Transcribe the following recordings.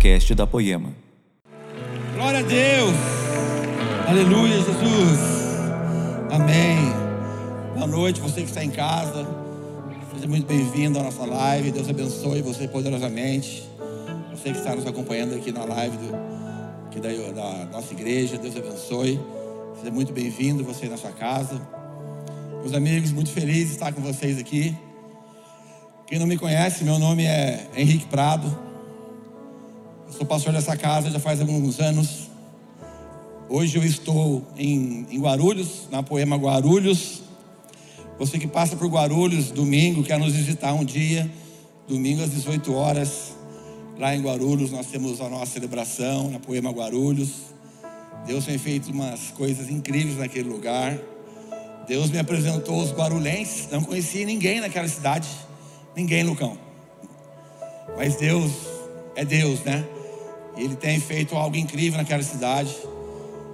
podcast da Poema. Glória a Deus. Aleluia, Jesus. Amém. Boa noite, você que está em casa. Seja muito bem-vindo à nossa live. Deus abençoe você poderosamente. Você que está nos acompanhando aqui na live do, aqui da, da nossa igreja, Deus abençoe. Seja muito bem-vindo, você na sua casa. Meus amigos, muito feliz de estar com vocês aqui. Quem não me conhece, meu nome é Henrique Prado. Eu sou pastor dessa casa já faz alguns anos. Hoje eu estou em, em Guarulhos, na Poema Guarulhos. Você que passa por Guarulhos domingo, quer nos visitar um dia, domingo às 18 horas, lá em Guarulhos nós temos a nossa celebração na Poema Guarulhos. Deus tem feito umas coisas incríveis naquele lugar. Deus me apresentou os guarulhenses, não conhecia ninguém naquela cidade. Ninguém, Lucão. Mas Deus é Deus, né? Ele tem feito algo incrível naquela cidade.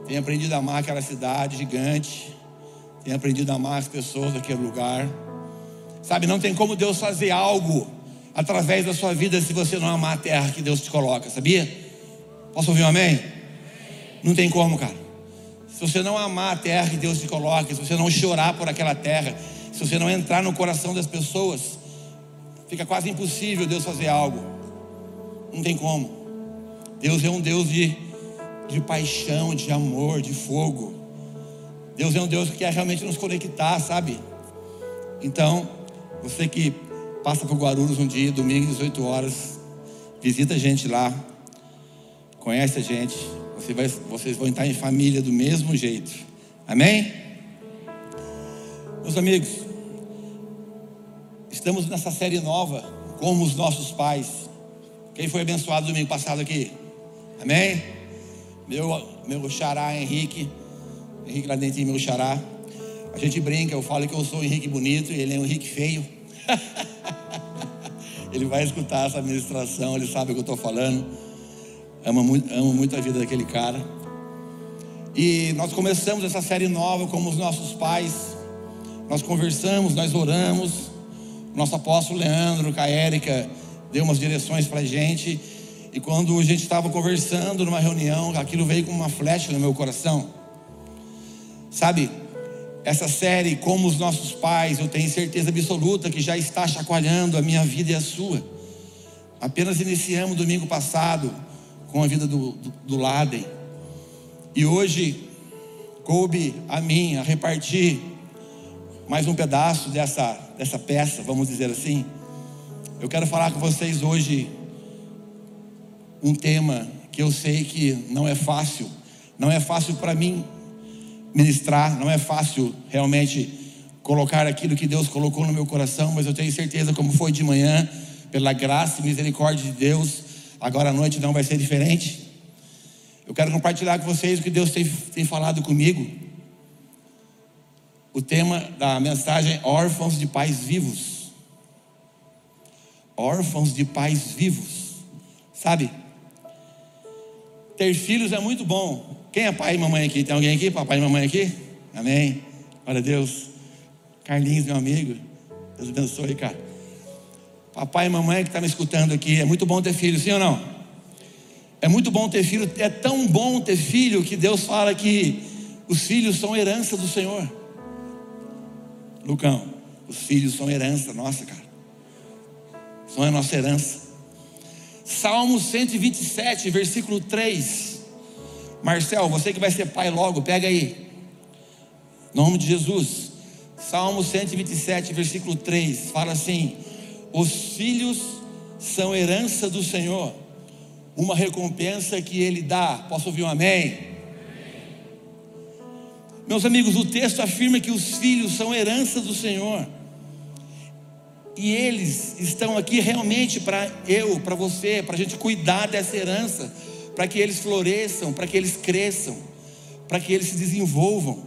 Tem aprendido a amar aquela cidade gigante. Tem aprendido a amar as pessoas daquele lugar. Sabe, não tem como Deus fazer algo através da sua vida se você não amar a terra que Deus te coloca, sabia? Posso ouvir um amém? Não tem como, cara. Se você não amar a terra que Deus te coloca, se você não chorar por aquela terra, se você não entrar no coração das pessoas, Fica quase impossível Deus fazer algo. Não tem como. Deus é um Deus de, de paixão, de amor, de fogo. Deus é um Deus que quer realmente nos conectar, sabe? Então, você que passa por Guarulhos um dia, domingo, 18 horas, visita a gente lá, conhece a gente, você vai, vocês vão estar em família do mesmo jeito. Amém? Meus amigos, Estamos nessa série nova, como os nossos pais. Quem foi abençoado domingo passado aqui? Amém? Meu, meu xará Henrique, Henrique lá dentro, meu xará. A gente brinca, eu falo que eu sou o Henrique bonito e ele é o Henrique feio. ele vai escutar essa ministração, ele sabe o que eu estou falando. Amo muito, amo muito a vida daquele cara. E nós começamos essa série nova como os nossos pais. Nós conversamos, nós oramos. Nosso apóstolo Leandro, com a Érica, deu umas direções para a gente. E quando a gente estava conversando numa reunião, aquilo veio como uma flecha no meu coração. Sabe, essa série, como os nossos pais, eu tenho certeza absoluta que já está chacoalhando a minha vida e a sua. Apenas iniciamos domingo passado com a vida do, do, do Laden. E hoje coube a mim a repartir mais um pedaço dessa, dessa peça, vamos dizer assim. Eu quero falar com vocês hoje um tema que eu sei que não é fácil, não é fácil para mim ministrar, não é fácil realmente colocar aquilo que Deus colocou no meu coração, mas eu tenho certeza, como foi de manhã, pela graça e misericórdia de Deus, agora à noite não vai ser diferente. Eu quero compartilhar com vocês o que Deus tem, tem falado comigo o tema da mensagem órfãos de pais vivos. Órfãos de pais vivos. Sabe? Ter filhos é muito bom. Quem é pai e mamãe aqui? Tem alguém aqui? Papai e mamãe aqui? Amém. Glória a Deus. Carlinhos, meu amigo. Deus abençoe, cara. Papai e mamãe que está me escutando aqui, é muito bom ter filho, sim ou não? É muito bom ter filho, é tão bom ter filho que Deus fala que os filhos são herança do Senhor. Lucão, os filhos são herança nossa, cara. São a nossa herança. Salmo 127, versículo 3. Marcel, você que vai ser pai logo, pega aí. Em nome de Jesus. Salmo 127, versículo 3. Fala assim: Os filhos são herança do Senhor, uma recompensa que Ele dá. Posso ouvir um amém? Meus amigos, o texto afirma que os filhos são herança do Senhor. E eles estão aqui realmente para eu, para você, para a gente cuidar dessa herança, para que eles floresçam, para que eles cresçam, para que eles se desenvolvam.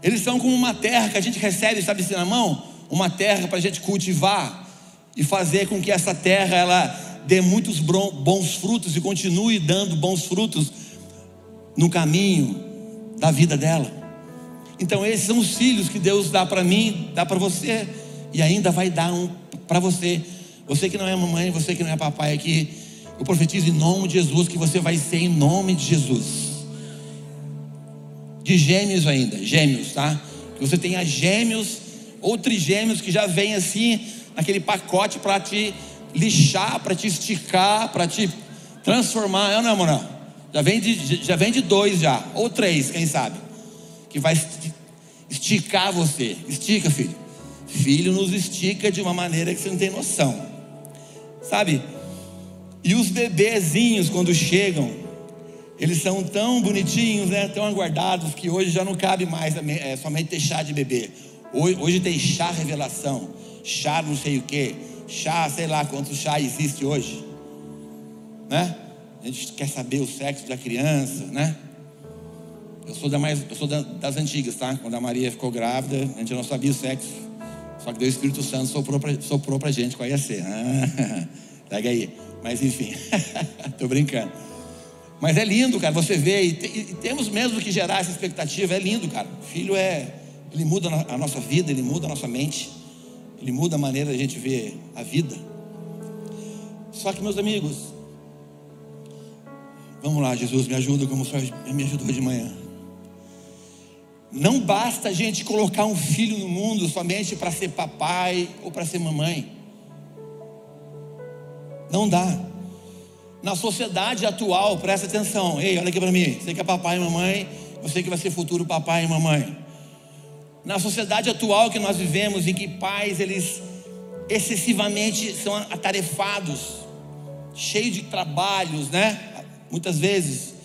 Eles são como uma terra que a gente recebe, sabe assim na mão? Uma terra para a gente cultivar e fazer com que essa terra ela dê muitos bons frutos e continue dando bons frutos no caminho, da vida dela. Então, esses são os filhos que Deus dá para mim, dá para você, e ainda vai dar um para você. Você que não é mamãe, você que não é papai aqui, Eu profetizo em nome de Jesus que você vai ser em nome de Jesus. De gêmeos ainda, gêmeos, tá? Que você tenha gêmeos ou trigêmeos que já vem assim, naquele pacote para te lixar, para te esticar, para te transformar. É ou não, mano? Já vem, de, já vem de dois já, ou três, quem sabe? Que vai esticar você. Estica, filho. Filho nos estica de uma maneira que você não tem noção. Sabe? E os bebezinhos, quando chegam, eles são tão bonitinhos, né? tão aguardados, que hoje já não cabe mais é, somente ter chá de bebê. Hoje, hoje tem chá revelação, chá não sei o que, chá, sei lá quantos chá existe hoje. Né? A gente quer saber o sexo da criança, né? Eu sou, da mais, eu sou das antigas, tá? Quando a Maria ficou grávida, a gente não sabia o sexo. Só que o Espírito Santo soprou pra, soprou pra gente qual ia ser. Pega aí. Mas enfim, tô brincando. Mas é lindo, cara, você vê, e, te, e, temos mesmo que gerar essa expectativa, é lindo, cara. Filho é, ele muda a nossa vida, ele muda a nossa mente, ele muda a maneira de a gente ver a vida. Só que, meus amigos, vamos lá, Jesus, me ajuda como o Senhor me ajudou de manhã. Não basta a gente colocar um filho no mundo somente para ser papai ou para ser mamãe. Não dá. Na sociedade atual, presta atenção. Ei, olha aqui para mim. Você que é papai e mamãe, você que vai ser futuro papai e mamãe. Na sociedade atual que nós vivemos, em que pais eles excessivamente são atarefados, cheios de trabalhos, né? Muitas vezes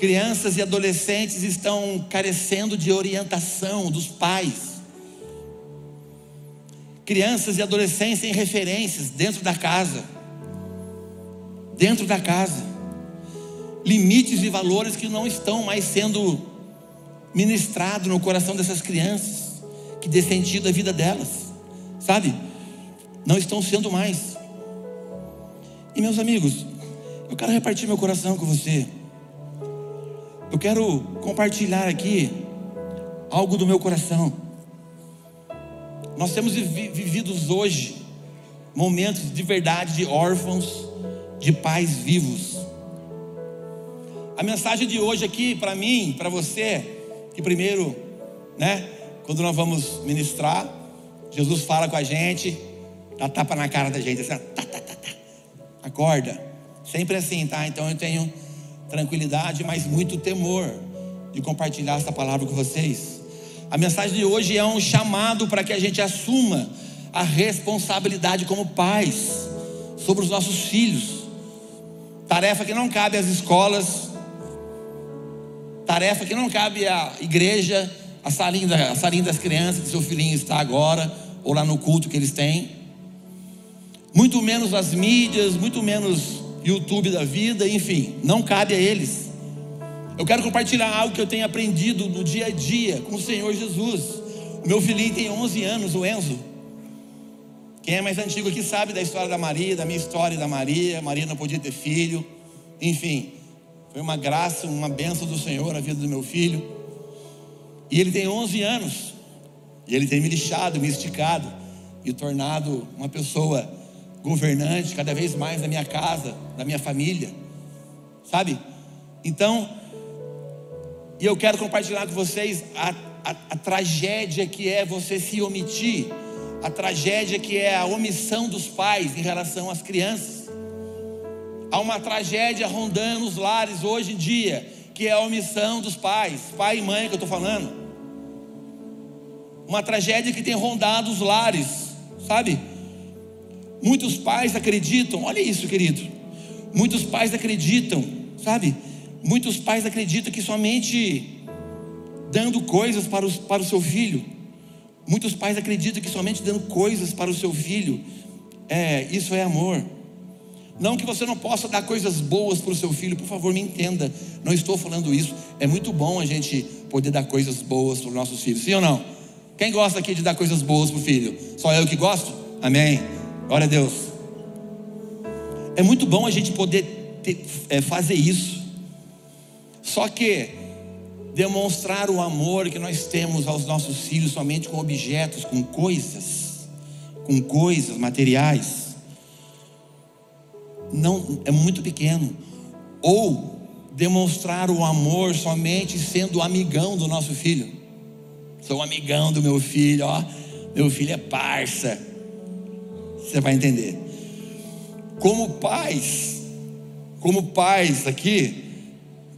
crianças e adolescentes estão carecendo de orientação dos pais. Crianças e adolescentes têm referências dentro da casa dentro da casa. Limites e valores que não estão mais sendo ministrados no coração dessas crianças, que dê sentido à vida delas, sabe? Não estão sendo mais. E meus amigos, eu quero repartir meu coração com você. Eu quero compartilhar aqui algo do meu coração. Nós temos vivido hoje momentos de verdade de órfãos, de pais vivos. A mensagem de hoje aqui para mim, para você, que primeiro, né, quando nós vamos ministrar, Jesus fala com a gente, dá tapa na cara da gente, assim, tá, tá, tá, tá. acorda. Sempre assim, tá? Então eu tenho tranquilidade, mas muito temor de compartilhar essa palavra com vocês. A mensagem de hoje é um chamado para que a gente assuma a responsabilidade como pais sobre os nossos filhos. Tarefa que não cabe às escolas, tarefa que não cabe à igreja, a salinha, a salinha das crianças que seu filhinho está agora, ou lá no culto que eles têm. Muito menos as mídias, muito menos YouTube da vida, enfim, não cabe a eles. Eu quero compartilhar algo que eu tenho aprendido no dia a dia com o Senhor Jesus. O meu filhinho tem 11 anos, o Enzo. Quem é mais antigo aqui sabe da história da Maria, da minha história da Maria. Maria não podia ter filho. Enfim, foi uma graça, uma benção do Senhor a vida do meu filho. E ele tem 11 anos. E ele tem me lixado, me esticado e tornado uma pessoa governante cada vez mais da minha casa, da minha família. Sabe? Então, e eu quero compartilhar com vocês a, a, a tragédia que é você se omitir a tragédia que é a omissão dos pais em relação às crianças. Há uma tragédia rondando os lares hoje em dia, que é a omissão dos pais, pai e mãe que eu estou falando. Uma tragédia que tem rondado os lares, sabe? Muitos pais acreditam, olha isso, querido. Muitos pais acreditam, sabe? Muitos pais acreditam que somente dando coisas para, os, para o seu filho Muitos pais acreditam que somente dando coisas para o seu filho, é, isso é amor. Não que você não possa dar coisas boas para o seu filho, por favor, me entenda. Não estou falando isso. É muito bom a gente poder dar coisas boas para os nossos filhos, sim ou não? Quem gosta aqui de dar coisas boas para o filho? Só eu que gosto? Amém. Glória a Deus. É muito bom a gente poder ter, é, fazer isso. Só que demonstrar o amor que nós temos aos nossos filhos somente com objetos, com coisas, com coisas materiais. não é muito pequeno. Ou demonstrar o amor somente sendo amigão do nosso filho. Sou amigão do meu filho, ó. Meu filho é parça. Você vai entender. Como pais, como pais aqui,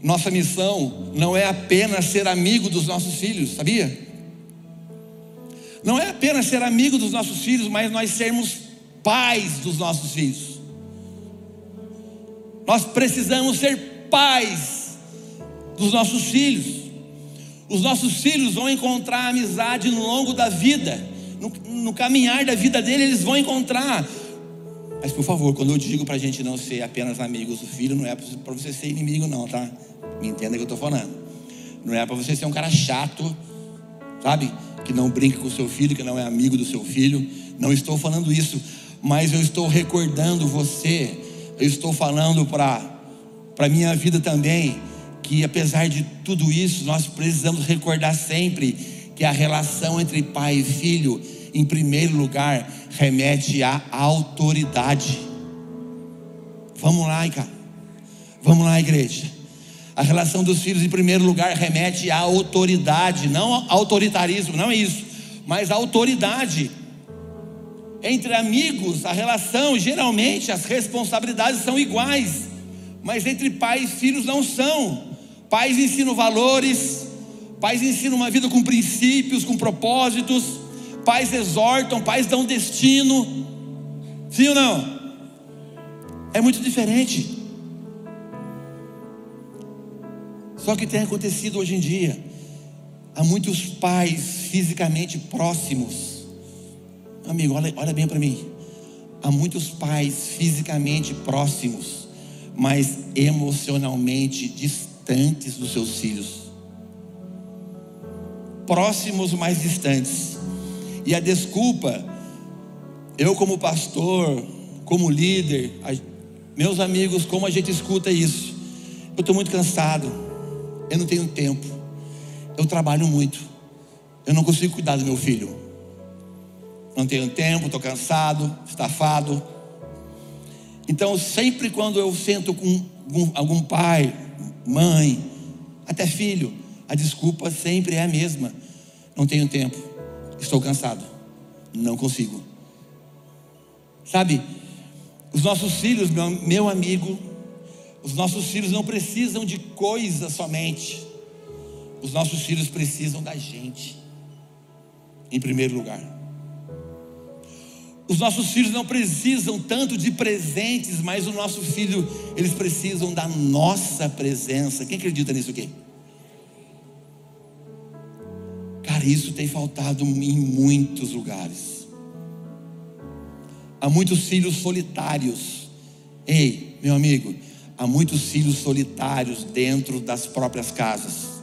nossa missão não é apenas ser amigo dos nossos filhos, sabia? Não é apenas ser amigo dos nossos filhos, mas nós sermos pais dos nossos filhos. Nós precisamos ser pais dos nossos filhos. Os nossos filhos vão encontrar amizade no longo da vida, no, no caminhar da vida dele, eles vão encontrar. Mas por favor, quando eu digo para a gente não ser apenas amigos do filho, não é para você ser inimigo, não, tá? Me entenda o que eu estou falando. Não é para você ser um cara chato, sabe? Que não brinca com o seu filho, que não é amigo do seu filho. Não estou falando isso, mas eu estou recordando você. Eu estou falando para para minha vida também que apesar de tudo isso, nós precisamos recordar sempre que a relação entre pai e filho, em primeiro lugar, remete à autoridade. Vamos lá, cara. Vamos lá, igreja. A relação dos filhos, em primeiro lugar, remete à autoridade, não autoritarismo, não é isso, mas à autoridade. Entre amigos, a relação, geralmente, as responsabilidades são iguais, mas entre pais e filhos não são. Pais ensinam valores, pais ensinam uma vida com princípios, com propósitos, pais exortam, pais dão destino. Sim ou não? É muito diferente. Só que tem acontecido hoje em dia. Há muitos pais fisicamente próximos. Amigo, olha, olha bem para mim. Há muitos pais fisicamente próximos, mas emocionalmente distantes dos seus filhos. Próximos, mas distantes. E a desculpa, eu como pastor, como líder, meus amigos, como a gente escuta isso? Eu estou muito cansado eu não tenho tempo, eu trabalho muito, eu não consigo cuidar do meu filho. Não tenho tempo, estou cansado, estafado. Então, sempre quando eu sento com algum pai, mãe, até filho, a desculpa sempre é a mesma: não tenho tempo, estou cansado, não consigo. Sabe, os nossos filhos, meu, meu amigo, os nossos filhos não precisam de coisa somente. Os nossos filhos precisam da gente, em primeiro lugar. Os nossos filhos não precisam tanto de presentes, mas o nosso filho, eles precisam da nossa presença. Quem acredita nisso aqui? Cara, isso tem faltado em muitos lugares. Há muitos filhos solitários. Ei, meu amigo, há muitos filhos solitários dentro das próprias casas.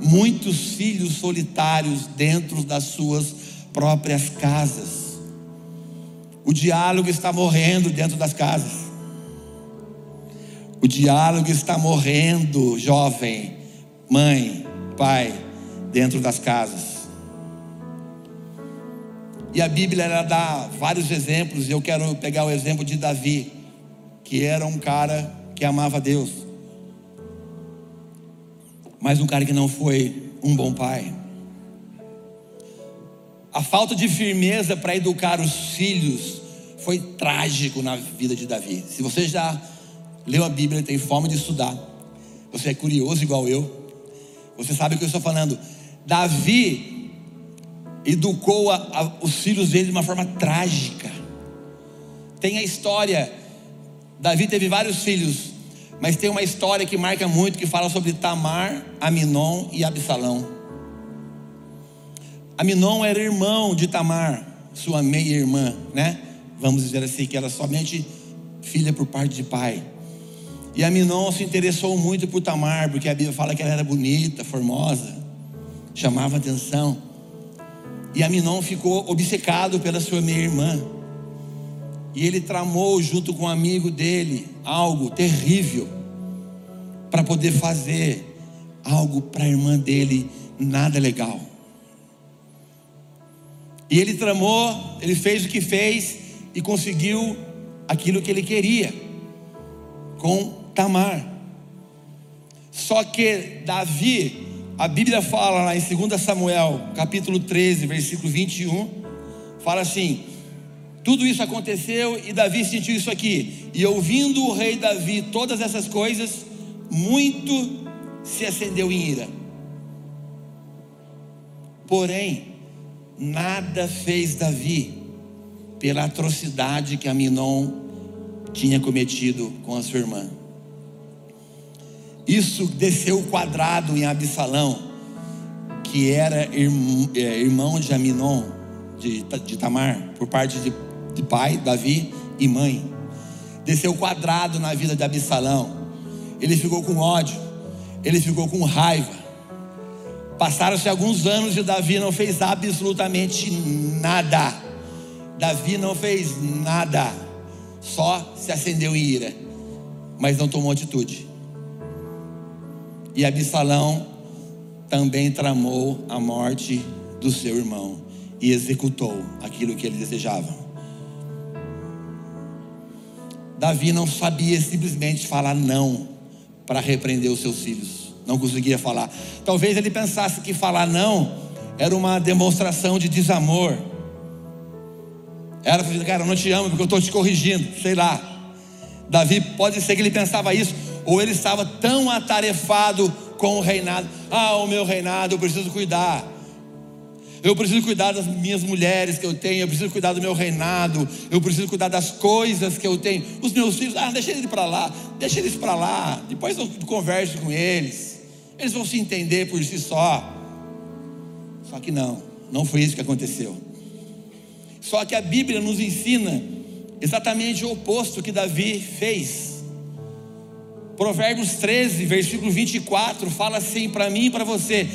Muitos filhos solitários dentro das suas próprias casas. O diálogo está morrendo dentro das casas. O diálogo está morrendo, jovem, mãe, pai, dentro das casas. E a Bíblia ela dá vários exemplos, eu quero pegar o exemplo de Davi que era um cara que amava Deus, mas um cara que não foi um bom pai. A falta de firmeza para educar os filhos foi trágico na vida de Davi. Se você já leu a Bíblia, tem forma de estudar, você é curioso igual eu, você sabe o que eu estou falando. Davi educou a, a, os filhos dele de uma forma trágica. Tem a história Davi teve vários filhos, mas tem uma história que marca muito que fala sobre Tamar, Aminon e Absalão. Aminon era irmão de Tamar, sua meia-irmã, né? Vamos dizer assim, que era somente filha por parte de pai. E Aminon se interessou muito por Tamar, porque a Bíblia fala que ela era bonita, formosa, chamava atenção. E Aminon ficou obcecado pela sua meia-irmã. E ele tramou junto com um amigo dele algo terrível para poder fazer algo para a irmã dele nada legal. E ele tramou, ele fez o que fez e conseguiu aquilo que ele queria com Tamar. Só que Davi, a Bíblia fala lá em 2 Samuel, capítulo 13, versículo 21, fala assim: tudo isso aconteceu e Davi sentiu isso aqui. E ouvindo o rei Davi todas essas coisas, muito se acendeu em ira. Porém, nada fez Davi pela atrocidade que Aminon tinha cometido com a sua irmã. Isso desceu o quadrado em Absalão, que era é, irmão de Aminon, de, Tamar, por parte de, de pai, Davi e mãe. Desceu o quadrado na vida de Absalão. Ele ficou com ódio, ele ficou com raiva. Passaram-se alguns anos e Davi não fez absolutamente nada. Davi não fez nada, só se acendeu em ira, mas não tomou atitude. E Absalão também tramou a morte do seu irmão e executou aquilo que ele desejava. Davi não sabia simplesmente falar não para repreender os seus filhos. Não conseguia falar. Talvez ele pensasse que falar não era uma demonstração de desamor. Era, cara, eu não te amo porque eu estou te corrigindo, sei lá. Davi pode ser que ele pensava isso, ou ele estava tão atarefado com o reinado. Ah, o meu reinado, eu preciso cuidar. Eu preciso cuidar das minhas mulheres que eu tenho, eu preciso cuidar do meu reinado, eu preciso cuidar das coisas que eu tenho. Os meus filhos, ah, deixa eles para lá, deixa eles para lá, depois eu converso com eles. Eles vão se entender por si só. Só que não, não foi isso que aconteceu. Só que a Bíblia nos ensina exatamente o oposto que Davi fez. Provérbios 13, versículo 24, fala assim para mim e para você.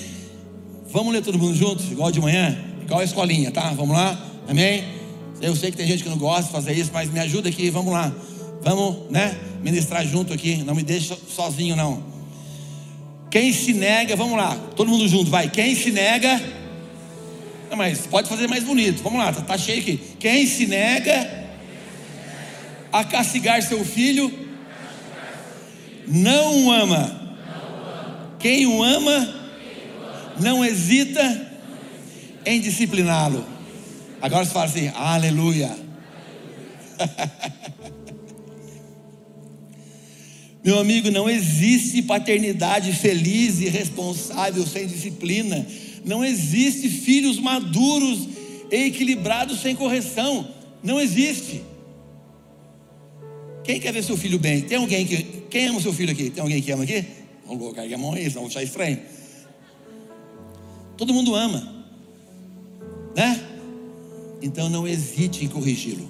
Vamos ler todo mundo junto, igual de manhã, igual a escolinha, tá? Vamos lá, amém? Eu sei que tem gente que não gosta de fazer isso, mas me ajuda aqui, vamos lá. Vamos, né? Ministrar junto aqui, não me deixa sozinho, não. Quem se nega, vamos lá, todo mundo junto, vai. Quem se nega, não, mas pode fazer mais bonito, vamos lá, tá, tá cheio aqui. Quem se nega a castigar seu filho, não o ama. Quem o ama, não hesita em discipliná-lo. Agora você fala assim, aleluia. Meu amigo, não existe paternidade feliz e responsável sem disciplina. Não existe filhos maduros e equilibrados sem correção. Não existe. Quem quer ver seu filho bem? Tem alguém que. Quem ama seu filho aqui? Tem alguém que ama aqui? Vamos colocar aqui a mão aí, senão vou achar estranho. Todo mundo ama, né? Então não hesite em corrigi-lo.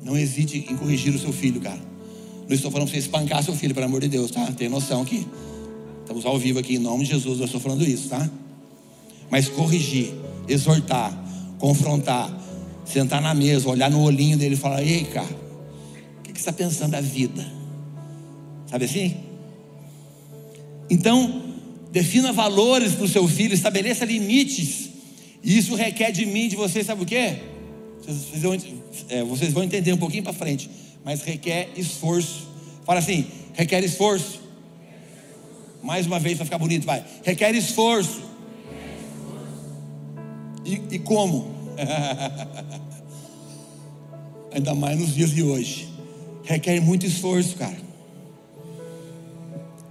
Não hesite em corrigir o seu filho, cara. Não estou falando para você espancar seu filho, pelo amor de Deus, tá? Tem noção aqui. Estamos ao vivo aqui em nome de Jesus, eu estou falando isso, tá? Mas corrigir, exortar, confrontar, sentar na mesa, olhar no olhinho dele e falar: Ei, cara, o que, que você está pensando da vida? Sabe assim? Então, defina valores para o seu filho, estabeleça limites. E isso requer de mim, de você, sabe o quê? Vocês vão, é, vocês vão entender um pouquinho para frente, mas requer esforço. Fala assim: requer esforço. Mais uma vez para ficar bonito, vai. Requer esforço. E, e como? Ainda mais nos dias de hoje. Requer muito esforço, cara.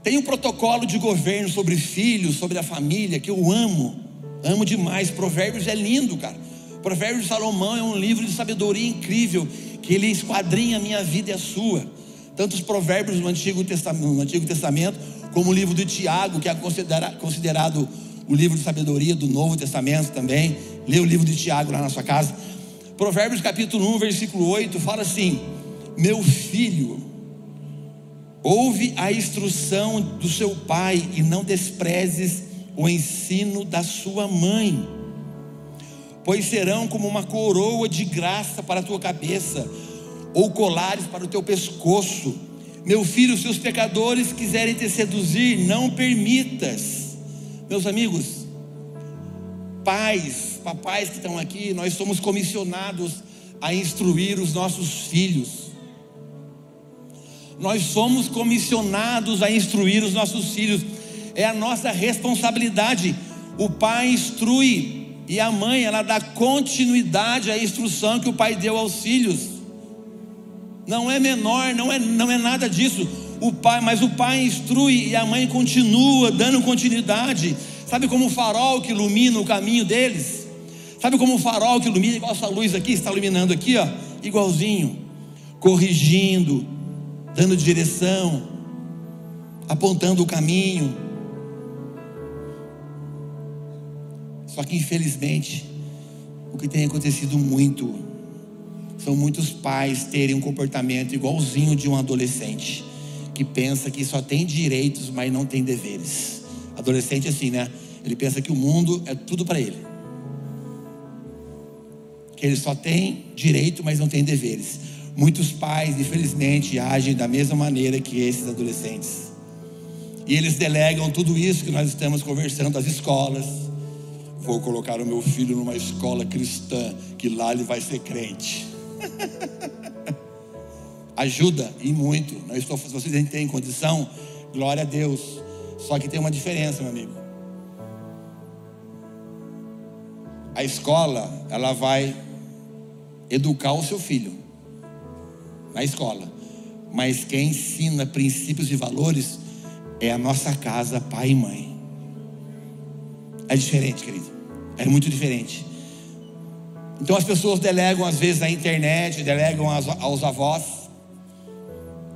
Tem um protocolo de governo sobre filhos, sobre a família, que eu amo. Amo demais. Provérbios é lindo, cara. Provérbios de Salomão é um livro de sabedoria incrível, que ele esquadrinha a minha vida e a sua. Tanto os provérbios do Antigo Testamento, no Antigo Testamento como o livro de Tiago, que é considerado o livro de sabedoria do Novo Testamento também. Lê o livro de Tiago lá na sua casa. Provérbios capítulo 1, versículo 8 fala assim: Meu filho, ouve a instrução do seu pai e não desprezes o ensino da sua mãe, pois serão como uma coroa de graça para a tua cabeça, ou colares para o teu pescoço. Meu filho, se os pecadores quiserem te seduzir, não permitas. Meus amigos, pais, papais que estão aqui, nós somos comissionados a instruir os nossos filhos. Nós somos comissionados a instruir os nossos filhos, é a nossa responsabilidade. O pai instrui e a mãe, ela dá continuidade à instrução que o pai deu aos filhos. Não é menor, não é, não é nada disso. O pai, mas o pai instrui e a mãe continua dando continuidade. Sabe como o farol que ilumina o caminho deles? Sabe como o farol que ilumina, igual essa luz aqui, está iluminando aqui, ó, igualzinho, corrigindo, dando direção, apontando o caminho. Só que infelizmente, o que tem acontecido muito são muitos pais terem um comportamento igualzinho de um adolescente que pensa que só tem direitos, mas não tem deveres. Adolescente assim, né? Ele pensa que o mundo é tudo para ele. Que ele só tem direito, mas não tem deveres. Muitos pais, infelizmente, agem da mesma maneira que esses adolescentes. E eles delegam tudo isso que nós estamos conversando às escolas, Vou colocar o meu filho numa escola cristã, que lá ele vai ser crente. Ajuda e muito. Não estou, se vocês têm condição, glória a Deus. Só que tem uma diferença, meu amigo. A escola, ela vai educar o seu filho na escola. Mas quem ensina princípios e valores é a nossa casa, pai e mãe. É diferente, querido. É muito diferente. Então as pessoas delegam às vezes na internet, delegam aos, aos avós.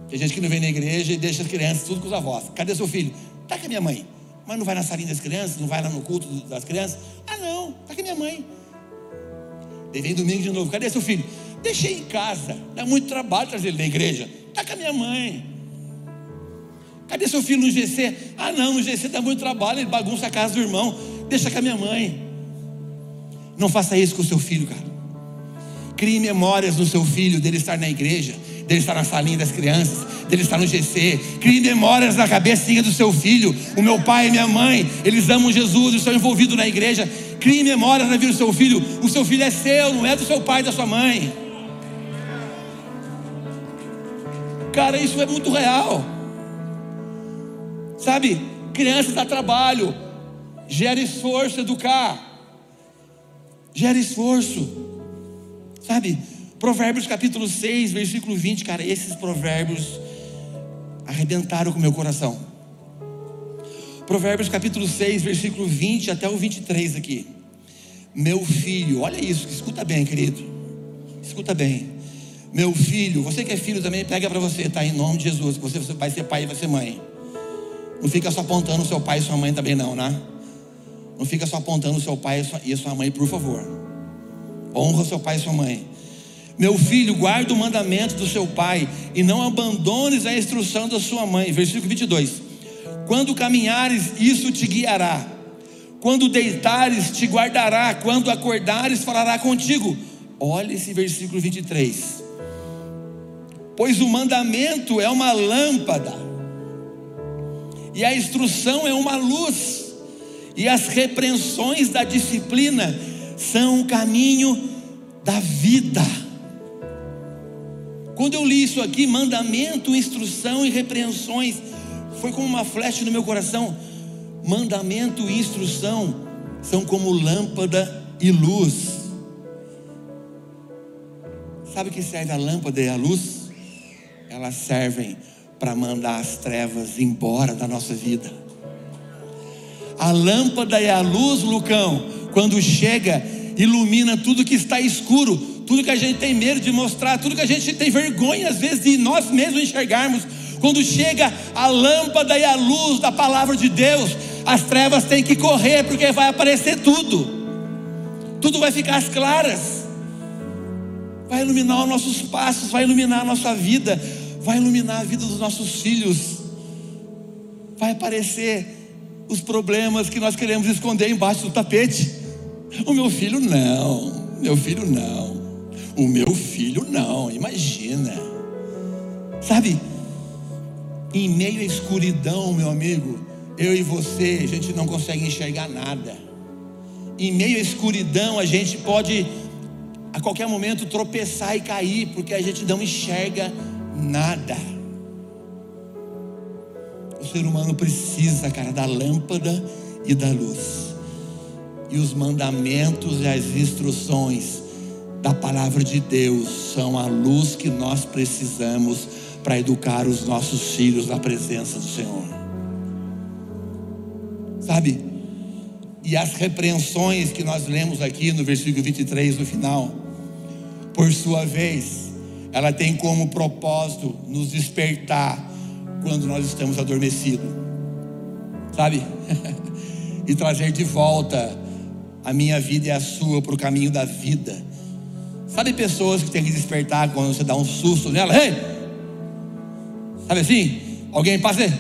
Tem gente que não vem na igreja e deixa as crianças tudo com os avós. Cadê seu filho? Tá com a minha mãe. Mas não vai na salinha das crianças, não vai lá no culto das crianças. Ah não, tá com a minha mãe. Vem domingo de novo. Cadê seu filho? Deixei em casa. Dá muito trabalho trazer ele na igreja. Tá com a minha mãe. Cadê seu filho no GC? Ah não, no GC dá muito trabalho, ele bagunça a casa do irmão. Deixa com a minha mãe. Não faça isso com o seu filho, cara. Crie memórias no seu filho dele estar na igreja, dele estar na salinha das crianças, dele estar no GC. Crie memórias na cabecinha do seu filho. O meu pai e minha mãe, eles amam Jesus, estão envolvidos na igreja. Crie memórias na vida do seu filho. O seu filho é seu, não é do seu pai e da sua mãe. Cara, isso é muito real. Sabe? Criança dá trabalho, gera esforço educar gera esforço. Sabe? Provérbios capítulo 6, versículo 20, cara, esses provérbios arrebentaram com o meu coração. Provérbios capítulo 6, versículo 20 até o 23 aqui. Meu filho, olha isso, escuta bem, querido. Escuta bem. Meu filho, você que é filho também, pega para você, tá? Em nome de Jesus, você vai ser pai e vai ser mãe. Não fica só apontando o seu pai e sua mãe também, não, né? Não fica só apontando o seu pai e sua mãe, por favor. Honra seu pai e sua mãe. Meu filho, guarda o mandamento do seu pai e não abandones a instrução da sua mãe. Versículo 22. Quando caminhares, isso te guiará. Quando deitares, te guardará. Quando acordares, falará contigo. Olha esse versículo 23. Pois o mandamento é uma lâmpada, e a instrução é uma luz e as repreensões da disciplina são o caminho da vida. Quando eu li isso aqui, mandamento, instrução e repreensões, foi como uma flecha no meu coração. Mandamento e instrução são como lâmpada e luz. Sabe o que serve a lâmpada e a luz? Elas servem para mandar as trevas embora da nossa vida. A lâmpada é a luz, Lucão, quando chega, ilumina tudo que está escuro, tudo que a gente tem medo de mostrar, tudo que a gente tem vergonha às vezes de nós mesmos enxergarmos. Quando chega a lâmpada e a luz da palavra de Deus, as trevas têm que correr, porque vai aparecer tudo, tudo vai ficar às claras, vai iluminar os nossos passos, vai iluminar a nossa vida, vai iluminar a vida dos nossos filhos, vai aparecer os problemas que nós queremos esconder embaixo do tapete. O meu filho não, meu filho não, o meu filho não, imagina. Sabe, em meio à escuridão, meu amigo, eu e você, a gente não consegue enxergar nada. Em meio à escuridão, a gente pode a qualquer momento tropeçar e cair, porque a gente não enxerga nada. O ser humano precisa, cara, da lâmpada e da luz. E os mandamentos e as instruções da palavra de Deus são a luz que nós precisamos para educar os nossos filhos na presença do Senhor. Sabe? E as repreensões que nós lemos aqui no versículo 23 no final, por sua vez, ela tem como propósito nos despertar quando nós estamos adormecidos, sabe? e trazer de volta a minha vida e a sua para o caminho da vida. Sabe pessoas que tem que despertar quando você dá um susto nela? Hey! Sabe assim? Alguém passa e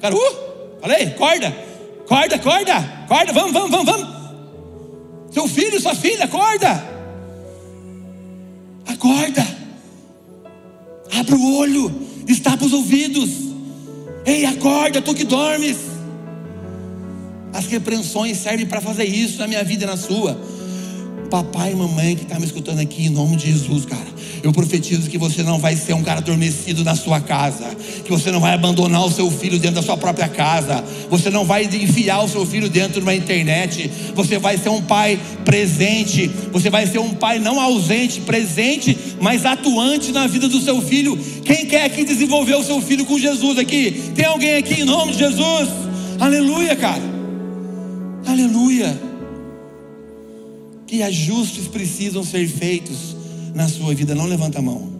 cara, uh! falei, acorda, acorda, acorda, acorda, vamos, vamos, vamos, vamos. Seu filho, sua filha, acorda, acorda, abre o olho destapa os ouvidos. Ei, acorda, tu que dormes. As repreensões servem para fazer isso na minha vida e na sua. Papai e mamãe que está me escutando aqui, em nome de Jesus, cara. Eu profetizo que você não vai ser um cara adormecido na sua casa, que você não vai abandonar o seu filho dentro da sua própria casa, você não vai enfiar o seu filho dentro de uma internet, você vai ser um pai presente, você vai ser um pai não ausente, presente, mas atuante na vida do seu filho. Quem quer aqui desenvolver o seu filho com Jesus aqui? Tem alguém aqui em nome de Jesus? Aleluia, cara. Aleluia. Que ajustes precisam ser feitos na sua vida, não levanta a mão.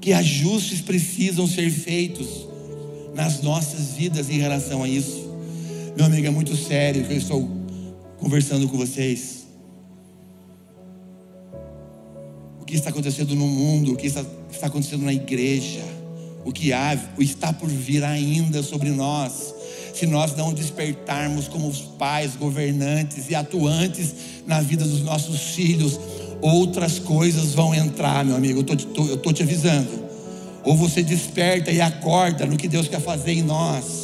Que ajustes precisam ser feitos nas nossas vidas em relação a isso. Meu amigo, é muito sério que eu estou conversando com vocês. O que está acontecendo no mundo, o que está, está acontecendo na igreja, o que há, o está por vir ainda sobre nós se nós não despertarmos como os pais, governantes e atuantes na vida dos nossos filhos, outras coisas vão entrar, meu amigo. Eu estou te avisando. Ou você desperta e acorda no que Deus quer fazer em nós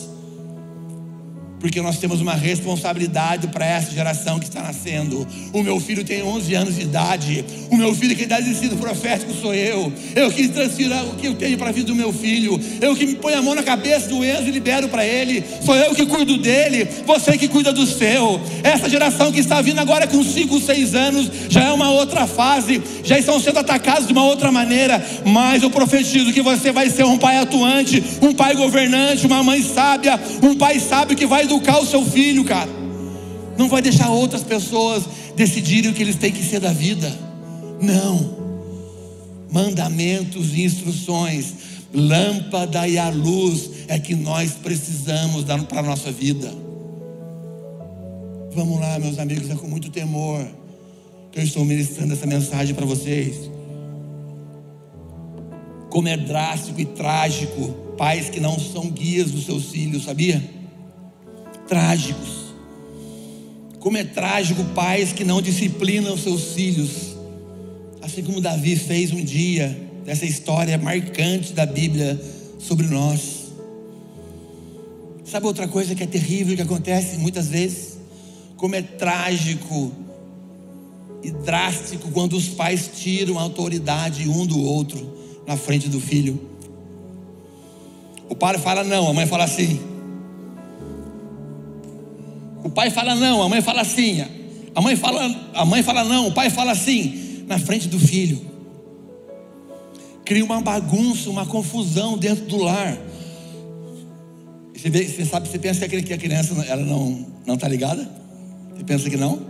porque nós temos uma responsabilidade para essa geração que está nascendo. O meu filho tem 11 anos de idade. O meu filho que dá ensino profético sou eu. Eu que transfiro o que eu tenho para a vida do meu filho. Eu que me ponho a mão na cabeça do Enzo e libero para ele. Sou eu que cuido dele. Você que cuida do seu. Essa geração que está vindo agora com 5, 6 anos já é uma outra fase. Já estão sendo atacados de uma outra maneira. Mas eu profetizo que você vai ser um pai atuante, um pai governante, uma mãe sábia, um pai sábio que vai educar o seu filho, cara. Não vai deixar outras pessoas decidirem o que eles têm que ser da vida. Não. Mandamentos e instruções, lâmpada e a luz é que nós precisamos dar para a nossa vida. Vamos lá, meus amigos, é com muito temor que eu estou ministrando essa mensagem para vocês. Como é drástico e trágico pais que não são guias dos seus filhos, sabia? Trágicos. Como é trágico pais que não disciplinam seus filhos, assim como Davi fez um dia, dessa história marcante da Bíblia sobre nós. Sabe outra coisa que é terrível que acontece muitas vezes? Como é trágico e drástico quando os pais tiram a autoridade um do outro na frente do filho. O pai fala não, a mãe fala assim. O pai fala não, a mãe fala sim. A mãe fala, a mãe fala não, o pai fala sim, na frente do filho. Cria uma bagunça, uma confusão dentro do lar. Você, vê, você sabe, você pensa que a criança ela não não está ligada? Você pensa que não?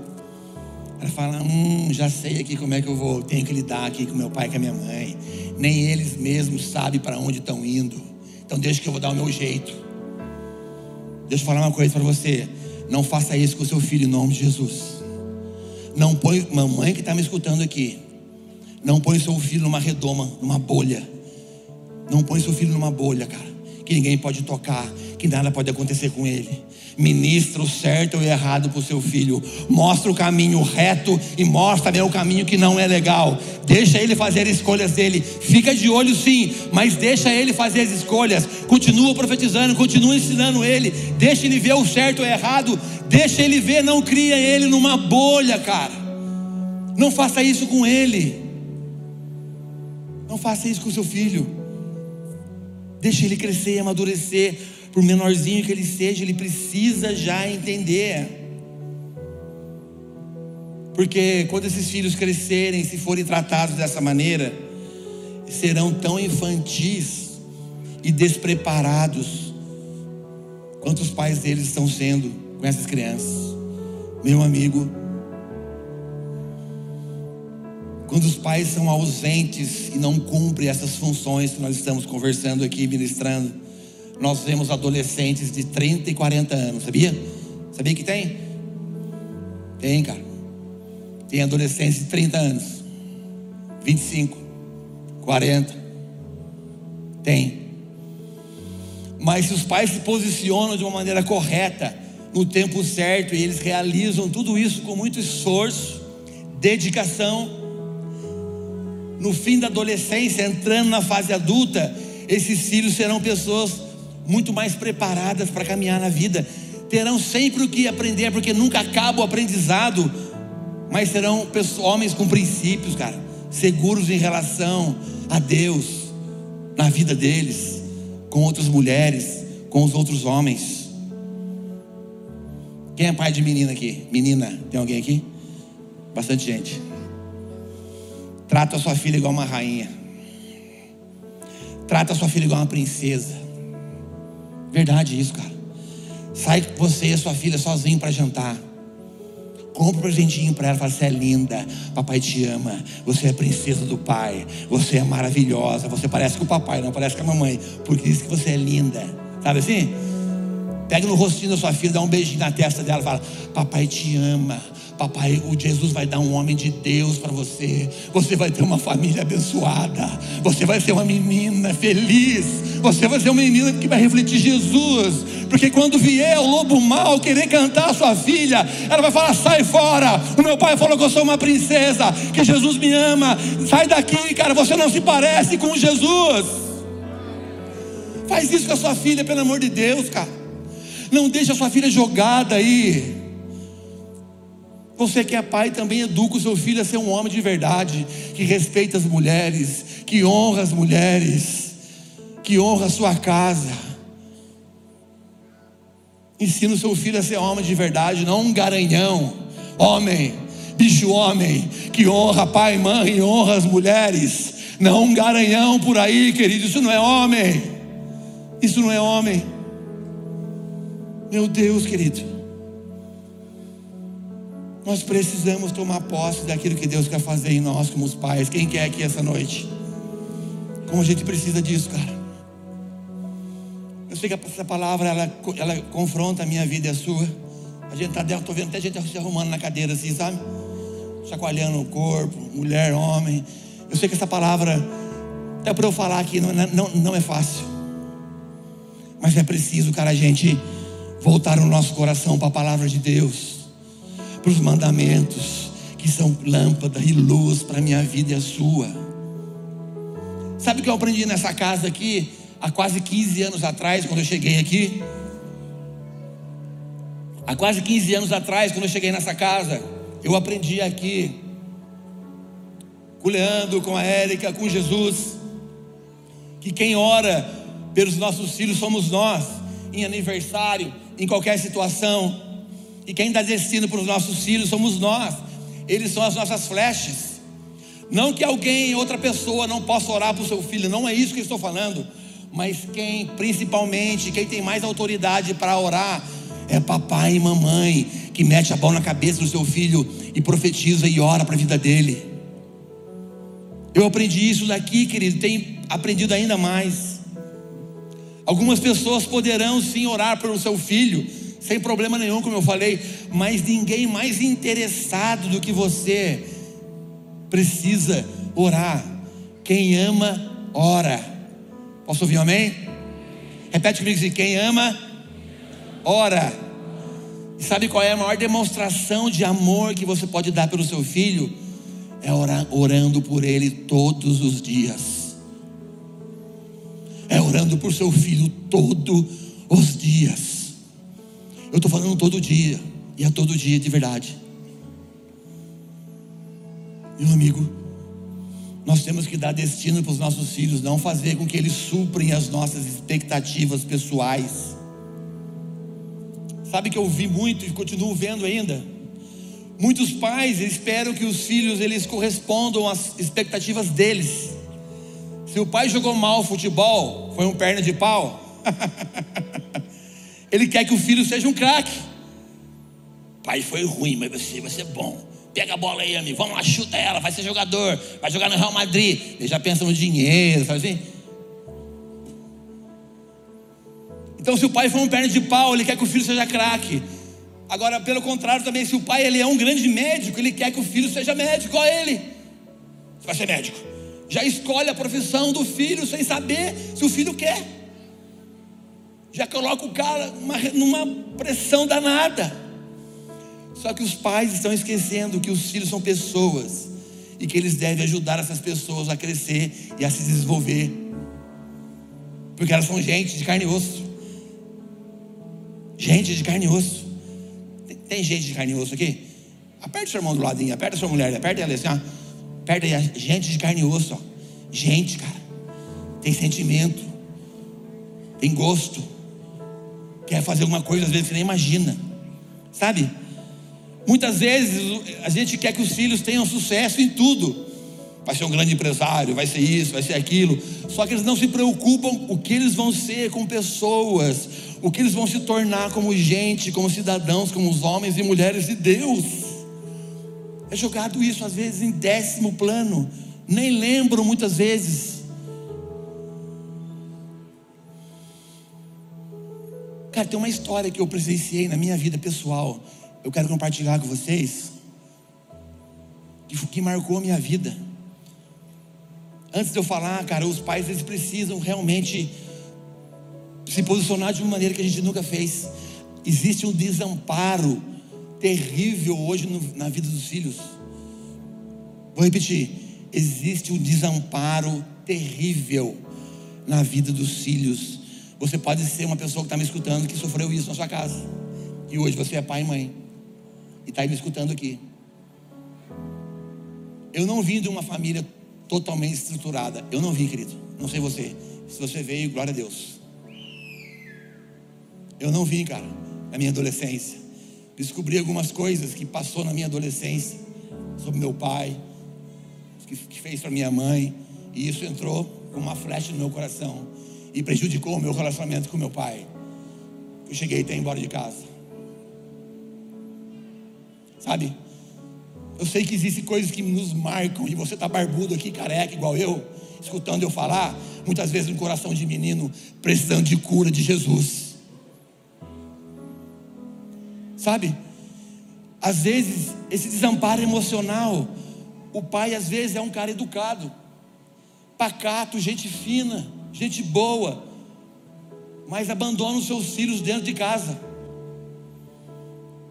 Ela fala, hum, já sei aqui como é que eu vou, tenho que lidar aqui com meu pai e com a minha mãe. Nem eles mesmos sabem para onde estão indo. Então deixa que eu vou dar o meu jeito. Deixa eu falar uma coisa para você. Não faça isso com seu filho em nome de Jesus. Não põe, mamãe que está me escutando aqui. Não põe seu filho numa redoma, numa bolha. Não põe seu filho numa bolha, cara. Que ninguém pode tocar, que nada pode acontecer com ele. Ministra o certo ou o errado para o seu filho. Mostra o caminho reto e mostra também o caminho que não é legal. Deixa ele fazer as escolhas dele. Fica de olho sim, mas deixa ele fazer as escolhas. Continua profetizando, continua ensinando ele. Deixa ele ver o certo ou o errado. Deixa ele ver, não cria ele numa bolha, cara. Não faça isso com ele. Não faça isso com seu filho. Deixe ele crescer e amadurecer. Por menorzinho que ele seja, ele precisa já entender. Porque quando esses filhos crescerem, se forem tratados dessa maneira, serão tão infantis e despreparados quanto os pais deles estão sendo com essas crianças. Meu amigo, quando os pais são ausentes e não cumprem essas funções que nós estamos conversando aqui, ministrando, nós vemos adolescentes de 30 e 40 anos, sabia? Sabia que tem? Tem, cara. Tem adolescentes de 30 anos, 25, 40. Tem. Mas se os pais se posicionam de uma maneira correta, no tempo certo, e eles realizam tudo isso com muito esforço, dedicação, no fim da adolescência, entrando na fase adulta, esses filhos serão pessoas muito mais preparadas para caminhar na vida, terão sempre o que aprender, porque nunca acaba o aprendizado, mas serão homens com princípios, cara, seguros em relação a Deus, na vida deles, com outras mulheres, com os outros homens. Quem é pai de menina aqui? Menina, tem alguém aqui? Bastante gente. Trata a sua filha igual uma rainha. Trata a sua filha igual uma princesa. Verdade isso, cara. Sai você e a sua filha sozinho para jantar. Compra um presentinho para ela, fala: Você é linda, papai te ama, você é princesa do pai, você é maravilhosa, você parece com o papai, não parece com a mamãe, porque diz que você é linda. Sabe assim? Pega no rostinho da sua filha, dá um beijinho na testa dela, fala: Papai te ama, Papai, o Jesus vai dar um homem de Deus para você. Você vai ter uma família abençoada. Você vai ser uma menina feliz. Você vai ser uma menina que vai refletir Jesus. Porque quando vier o lobo mau querer cantar a sua filha, ela vai falar: sai fora. O meu pai falou que eu sou uma princesa, que Jesus me ama. Sai daqui, cara. Você não se parece com Jesus. Faz isso com a sua filha, pelo amor de Deus, cara. Não deixe a sua filha jogada aí você que é pai também educa o seu filho a ser um homem de verdade, que respeita as mulheres, que honra as mulheres, que honra a sua casa. Ensina o seu filho a ser homem de verdade, não um garanhão, homem, bicho homem, que honra pai e mãe e honra as mulheres, não um garanhão por aí, querido, isso não é homem, isso não é homem. Meu Deus, querido. Nós precisamos tomar posse daquilo que Deus quer fazer em nós, como os pais. Quem quer aqui essa noite? Como a gente precisa disso, cara. Eu sei que essa palavra ela, ela confronta a minha vida e a sua. A gente tá dentro, tô vendo até gente se arrumando na cadeira assim, sabe? Chacoalhando o corpo, mulher, homem. Eu sei que essa palavra, até para eu falar aqui, não, não, não é fácil. Mas é preciso, cara, a gente voltar o nosso coração para a palavra de Deus para os mandamentos, que são lâmpada e luz para a minha vida e a sua. Sabe o que eu aprendi nessa casa aqui, há quase 15 anos atrás, quando eu cheguei aqui? Há quase 15 anos atrás, quando eu cheguei nessa casa, eu aprendi aqui, com o Leandro, com a Érica, com Jesus, que quem ora pelos nossos filhos somos nós, em aniversário, em qualquer situação. E quem dá destino para os nossos filhos somos nós. Eles são as nossas flechas. Não que alguém, outra pessoa, não possa orar para o seu filho, não é isso que eu estou falando. Mas quem, principalmente, quem tem mais autoridade para orar, é papai e mamãe, que mete a mão na cabeça do seu filho e profetiza e ora para a vida dele. Eu aprendi isso daqui, querido, tenho aprendido ainda mais. Algumas pessoas poderão sim orar pelo seu filho, sem problema nenhum, como eu falei, mas ninguém mais interessado do que você precisa orar. Quem ama, ora. Posso ouvir um amém? Repete comigo assim: quem ama, ora. E sabe qual é a maior demonstração de amor que você pode dar pelo seu filho? É orar, orando por ele todos os dias. Orando por seu filho todos os dias. Eu estou falando todo dia, e é todo dia de verdade. Meu amigo, nós temos que dar destino para os nossos filhos, não fazer com que eles suprem as nossas expectativas pessoais. Sabe que eu vi muito e continuo vendo ainda? Muitos pais esperam que os filhos eles correspondam às expectativas deles. Se o pai jogou mal futebol, foi um perna de pau. ele quer que o filho seja um craque. Pai foi ruim, mas você vai ser bom. Pega a bola aí, amigo. Vamos lá, chuta ela, vai ser jogador, vai jogar no Real Madrid. Ele já pensa no dinheiro, sabe assim? Então, se o pai for um perna de pau, ele quer que o filho seja craque. Agora, pelo contrário, também, se o pai ele é um grande médico, ele quer que o filho seja médico, igual ele. Você vai ser médico. Já escolhe a profissão do filho sem saber se o filho quer. Já coloca o cara numa, numa pressão danada. Só que os pais estão esquecendo que os filhos são pessoas e que eles devem ajudar essas pessoas a crescer e a se desenvolver. Porque elas são gente de carne e osso. Gente de carne e osso. Tem, tem gente de carne e osso aqui? Aperta o seu irmão do ladinho, aperta a sua mulher, aperta ela assim, ó. Aperta aí, gente de carne e osso, ó. Gente, cara. Tem sentimento. Tem gosto. Quer fazer alguma coisa, às vezes você nem imagina. Sabe? Muitas vezes a gente quer que os filhos tenham sucesso em tudo. Vai ser um grande empresário, vai ser isso, vai ser aquilo. Só que eles não se preocupam o que eles vão ser como pessoas, o que eles vão se tornar como gente, como cidadãos, como os homens e mulheres de Deus. É jogado isso às vezes em décimo plano, nem lembro muitas vezes. Cara, tem uma história que eu presenciei na minha vida pessoal. Eu quero compartilhar com vocês. Que, marcou a minha vida. Antes de eu falar, cara, os pais eles precisam realmente se posicionar de uma maneira que a gente nunca fez. Existe um desamparo terrível hoje no, na vida dos filhos. Vou repetir: existe um desamparo terrível na vida dos filhos. Você pode ser uma pessoa que está me escutando que sofreu isso na sua casa. E hoje você é pai e mãe. E está me escutando aqui. Eu não vim de uma família totalmente estruturada. Eu não vim, querido. Não sei você. Se você veio, glória a Deus. Eu não vim, cara, na minha adolescência. Descobri algumas coisas que passou na minha adolescência sobre meu pai, que, fez para minha mãe, e isso entrou com uma flecha no meu coração e prejudicou o meu relacionamento com meu pai. Eu cheguei até embora de casa. Sabe? Eu sei que existem coisas que nos marcam, e você está barbudo aqui, careca, igual eu, escutando eu falar, muitas vezes no coração de menino, precisando de cura de Jesus. Sabe? Às vezes, esse desamparo emocional, o pai às vezes é um cara educado, pacato, gente fina, gente boa, mas abandona os seus filhos dentro de casa.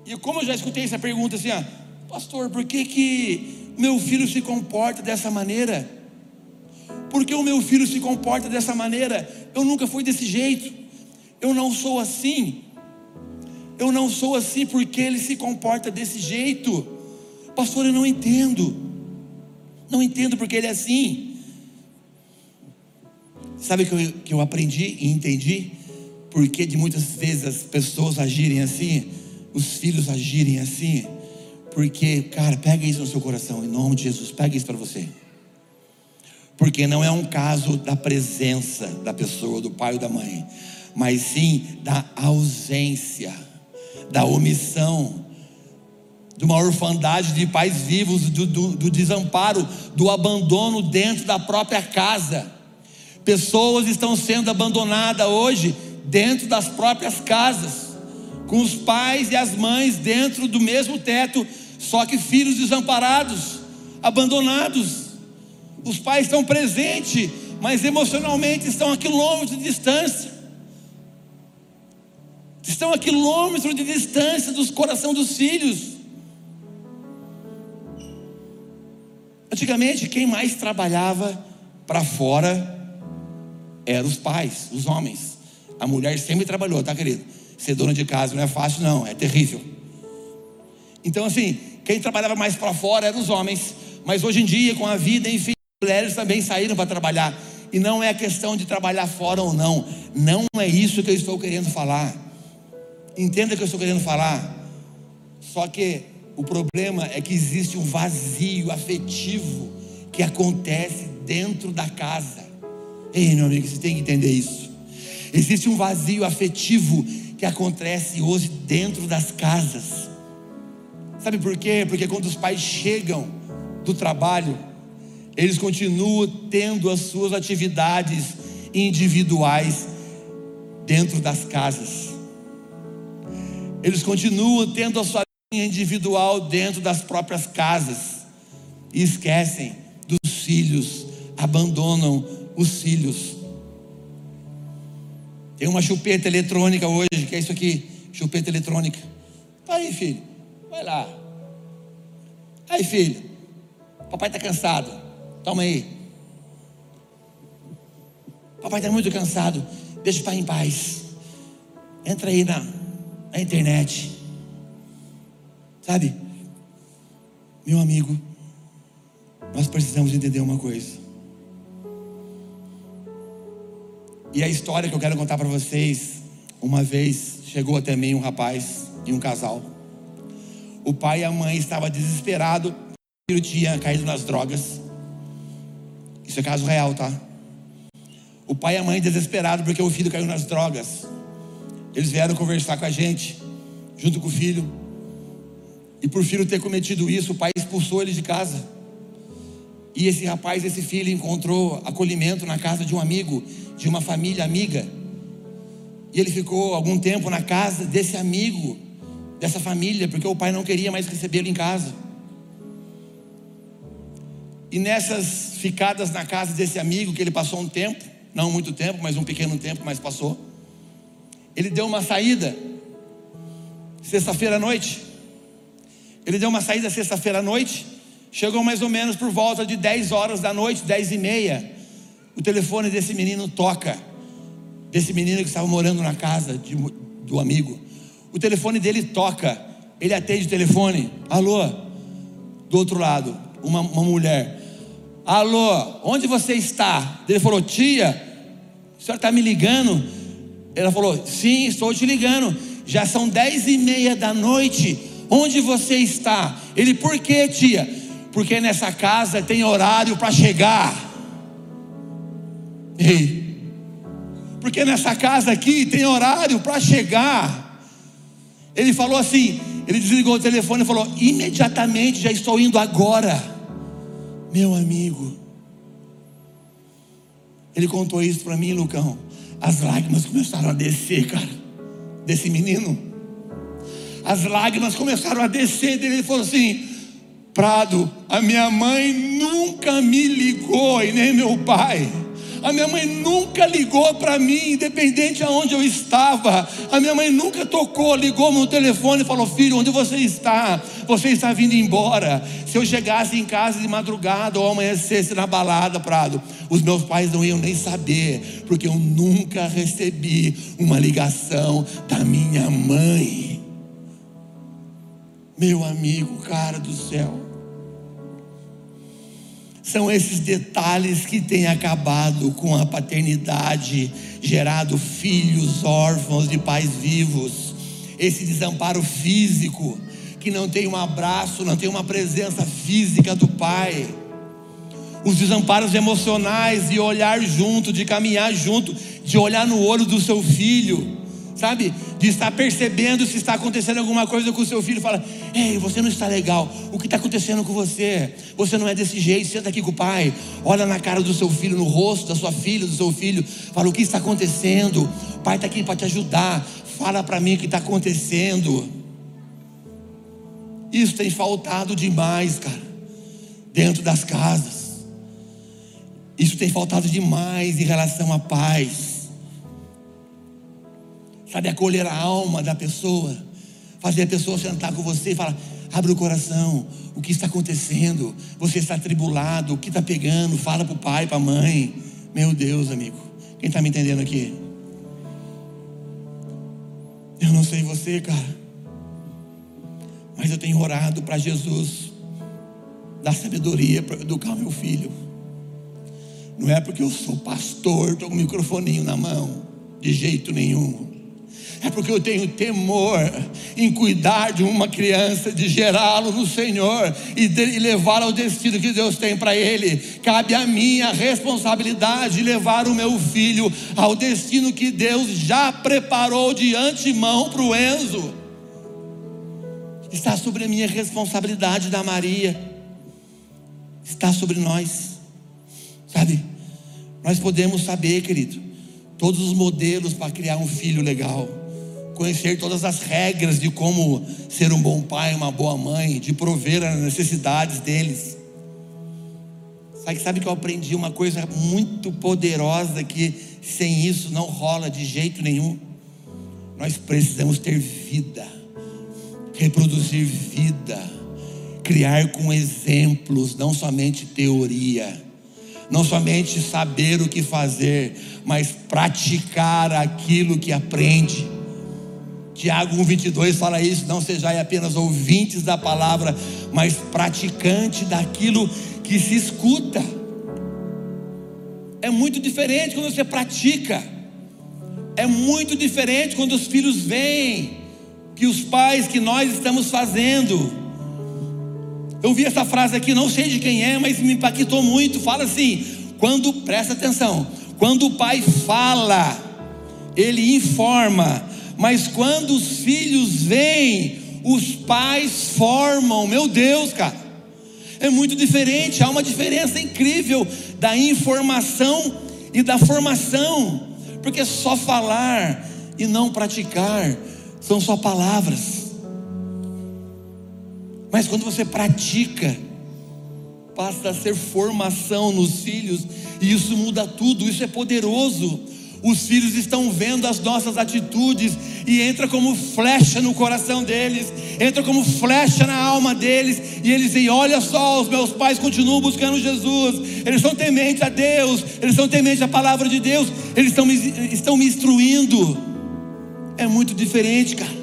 E como eu já escutei essa pergunta assim, ah, pastor, por que que meu filho se comporta dessa maneira? Por que o meu filho se comporta dessa maneira? Eu nunca fui desse jeito. Eu não sou assim. Eu não sou assim porque ele se comporta desse jeito. Pastor, eu não entendo. Não entendo porque ele é assim. Sabe que eu, que eu aprendi e entendi? Porque de muitas vezes as pessoas agirem assim? os filhos agirem assim, porque, cara, pega isso no seu coração, em nome de Jesus, pega isso para você. Porque não é um caso da presença da pessoa, do pai ou da mãe, mas sim da ausência, da omissão, de uma orfandade de pais vivos, do, do, do desamparo, do abandono dentro da própria casa. Pessoas estão sendo abandonadas hoje dentro das próprias casas com os pais e as mães dentro do mesmo teto, só que filhos desamparados, abandonados. Os pais estão presentes, mas emocionalmente estão a quilômetros de distância. Estão a quilômetros de distância dos coração dos filhos. Antigamente, quem mais trabalhava para fora eram os pais, os homens. A mulher sempre trabalhou, tá, querido? Ser dona de casa não é fácil, não, é terrível. Então, assim, quem trabalhava mais para fora eram os homens, Mas hoje em dia, com a vida, enfim, mulheres também saíram para trabalhar. E não é questão de trabalhar fora ou não. Não é isso que eu estou querendo falar. Entenda o que eu estou querendo falar. Só que o problema é que existe um vazio afetivo que acontece dentro da casa. Ei, meu amigo, você tem que entender isso. Existe um vazio afetivo que acontece hoje dentro das casas. Sabe por quê? Porque quando os pais chegam do trabalho, eles continuam tendo as suas atividades individuais dentro das casas. Eles continuam tendo a sua linha individual dentro das próprias casas e esquecem dos filhos, abandonam os filhos. Tem uma chupeta eletrônica hoje, que é isso aqui, chupeta eletrônica. Tá aí, filho, vai lá. Aí, filho, papai está cansado, toma aí. Papai está muito cansado, deixa o pai em paz. Entra aí na, na internet. Sabe, meu amigo, nós precisamos entender uma coisa. E a história que eu quero contar para vocês, uma vez chegou até mim um rapaz e um casal. O pai e a mãe estavam desesperados, o filho tinha caído nas drogas. Isso é caso real, tá? O pai e a mãe desesperados porque o filho caiu nas drogas. Eles vieram conversar com a gente, junto com o filho. E por filho ter cometido isso, o pai expulsou ele de casa. E esse rapaz, esse filho, encontrou acolhimento na casa de um amigo, de uma família amiga. E ele ficou algum tempo na casa desse amigo, dessa família, porque o pai não queria mais recebê-lo em casa. E nessas ficadas na casa desse amigo, que ele passou um tempo, não muito tempo, mas um pequeno tempo, mas passou. Ele deu uma saída, sexta-feira à noite. Ele deu uma saída sexta-feira à noite Chegou mais ou menos por volta de 10 horas da noite, 10 e meia. O telefone desse menino toca. Desse menino que estava morando na casa de, do amigo. O telefone dele toca. Ele atende o telefone. Alô? Do outro lado, uma, uma mulher. Alô, onde você está? Ele falou, tia, a senhora está me ligando? Ela falou, sim, estou te ligando. Já são dez e meia da noite. Onde você está? Ele, por quê, tia? porque nessa casa tem horário para chegar. Ei, porque nessa casa aqui tem horário para chegar. Ele falou assim: ele desligou o telefone e falou: imediatamente já estou indo agora. Meu amigo, ele contou isso para mim, Lucão. As lágrimas começaram a descer, cara, desse menino. As lágrimas começaram a descer dele. Ele falou assim: Prado, a minha mãe nunca me ligou e nem meu pai. A minha mãe nunca ligou para mim, independente aonde eu estava. A minha mãe nunca tocou, ligou no telefone e falou: Filho, onde você está? Você está vindo embora. Se eu chegasse em casa de madrugada ou amanhecesse na balada, Prado, os meus pais não iam nem saber, porque eu nunca recebi uma ligação da minha mãe. Meu amigo, cara do céu. São esses detalhes que têm acabado com a paternidade, gerado filhos órfãos de pais vivos. Esse desamparo físico, que não tem um abraço, não tem uma presença física do pai. Os desamparos emocionais de olhar junto, de caminhar junto, de olhar no olho do seu filho sabe? De estar percebendo se está acontecendo alguma coisa com o seu filho. Fala, ei, você não está legal. O que está acontecendo com você? Você não é desse jeito. Senta aqui com o pai. Olha na cara do seu filho, no rosto da sua filha, do seu filho. Fala, o que está acontecendo? O pai está aqui para te ajudar. Fala para mim o que está acontecendo. Isso tem faltado demais, cara, dentro das casas. Isso tem faltado demais em relação à paz sabe, acolher a alma da pessoa, fazer a pessoa sentar com você e falar: abre o coração, o que está acontecendo? Você está atribulado, o que está pegando? Fala para o pai, para a mãe. Meu Deus, amigo, quem está me entendendo aqui? Eu não sei você, cara, mas eu tenho orado para Jesus dá sabedoria para educar meu filho. Não é porque eu sou pastor, estou com o microfoninho na mão, de jeito nenhum. É porque eu tenho temor em cuidar de uma criança, de gerá-lo no Senhor e, levar ao destino que Deus tem para ele. Cabe a mim a responsabilidade de levar o meu filho ao destino que Deus já preparou de antemão para o Enzo. Está sobre a minha responsabilidade da Maria, está sobre nós, sabe? Nós podemos saber, querido, todos os modelos para criar um filho legal, conhecer todas as regras de como ser um bom pai, uma boa mãe, de prover as necessidades deles. Sabe, sabe que eu aprendi uma coisa muito poderosa que sem isso não rola de jeito nenhum. Nós precisamos ter vida, reproduzir vida, criar com exemplos, não somente teoria não somente saber o que fazer, mas praticar aquilo que aprende. Tiago 1,22 fala isso: não sejais apenas ouvintes da palavra, mas praticante daquilo que se escuta. É muito diferente quando você pratica, é muito diferente quando os filhos veem que os pais, que nós estamos fazendo. Eu vi essa frase aqui, não sei de quem é, mas me impactou muito. Fala assim: quando, presta atenção, quando o pai fala, ele informa, mas quando os filhos vêm, os pais formam. Meu Deus, cara, é muito diferente, há uma diferença incrível da informação e da formação, porque só falar e não praticar são só palavras. Mas quando você pratica, passa a ser formação nos filhos, e isso muda tudo, isso é poderoso. Os filhos estão vendo as nossas atitudes e entra como flecha no coração deles, entra como flecha na alma deles, e eles dizem: Olha só, os meus pais continuam buscando Jesus, eles são tementes a Deus, eles são tementes à palavra de Deus, eles estão me, estão me instruindo. É muito diferente, cara.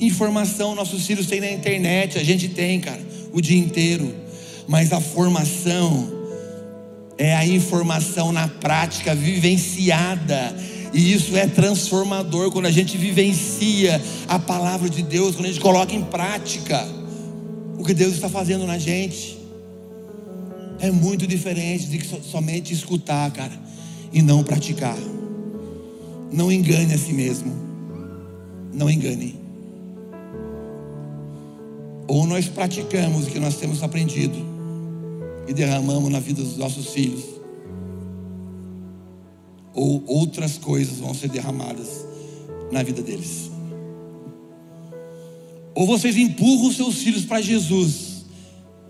Informação nossos filhos têm na internet, a gente tem, cara, o dia inteiro. Mas a formação é a informação na prática, vivenciada. E isso é transformador quando a gente vivencia a palavra de Deus, quando a gente coloca em prática o que Deus está fazendo na gente. É muito diferente de somente escutar, cara, e não praticar. Não engane a si mesmo. Não engane. Ou nós praticamos o que nós temos aprendido e derramamos na vida dos nossos filhos, ou outras coisas vão ser derramadas na vida deles. Ou vocês empurram seus filhos para Jesus,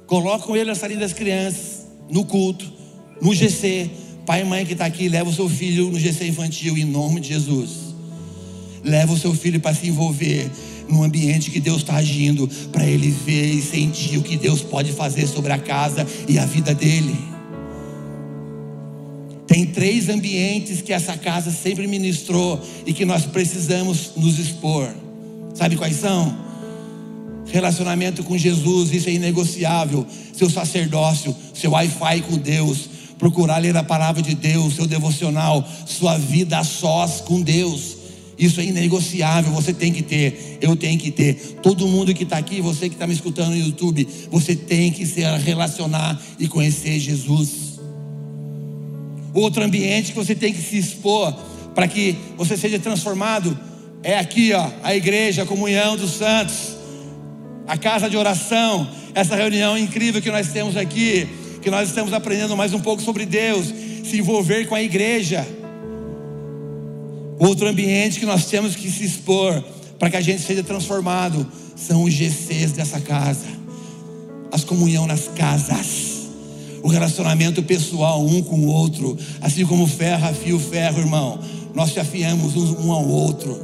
colocam ele na salinha das crianças, no culto, no GC. Pai e mãe que está aqui, leva o seu filho no GC infantil em nome de Jesus. Leva o seu filho para se envolver no ambiente que Deus está agindo, para ele ver e sentir o que Deus pode fazer sobre a casa e a vida dele. Tem três ambientes que essa casa sempre ministrou e que nós precisamos nos expor. Sabe quais são? Relacionamento com Jesus, isso é inegociável. Seu sacerdócio, seu Wi-Fi com Deus, procurar ler a palavra de Deus, seu devocional, sua vida a sós com Deus. Isso é inegociável, você tem que ter, eu tenho que ter. Todo mundo que está aqui, você que está me escutando no YouTube, você tem que se relacionar e conhecer Jesus. Outro ambiente que você tem que se expor para que você seja transformado é aqui, ó, a igreja, a comunhão dos santos, a casa de oração, essa reunião incrível que nós temos aqui, que nós estamos aprendendo mais um pouco sobre Deus, se envolver com a igreja Outro ambiente que nós temos que se expor para que a gente seja transformado são os GCs dessa casa, as comunhão nas casas, o relacionamento pessoal um com o outro, assim como ferro afia o ferro, irmão. Nós se afiamos um ao outro.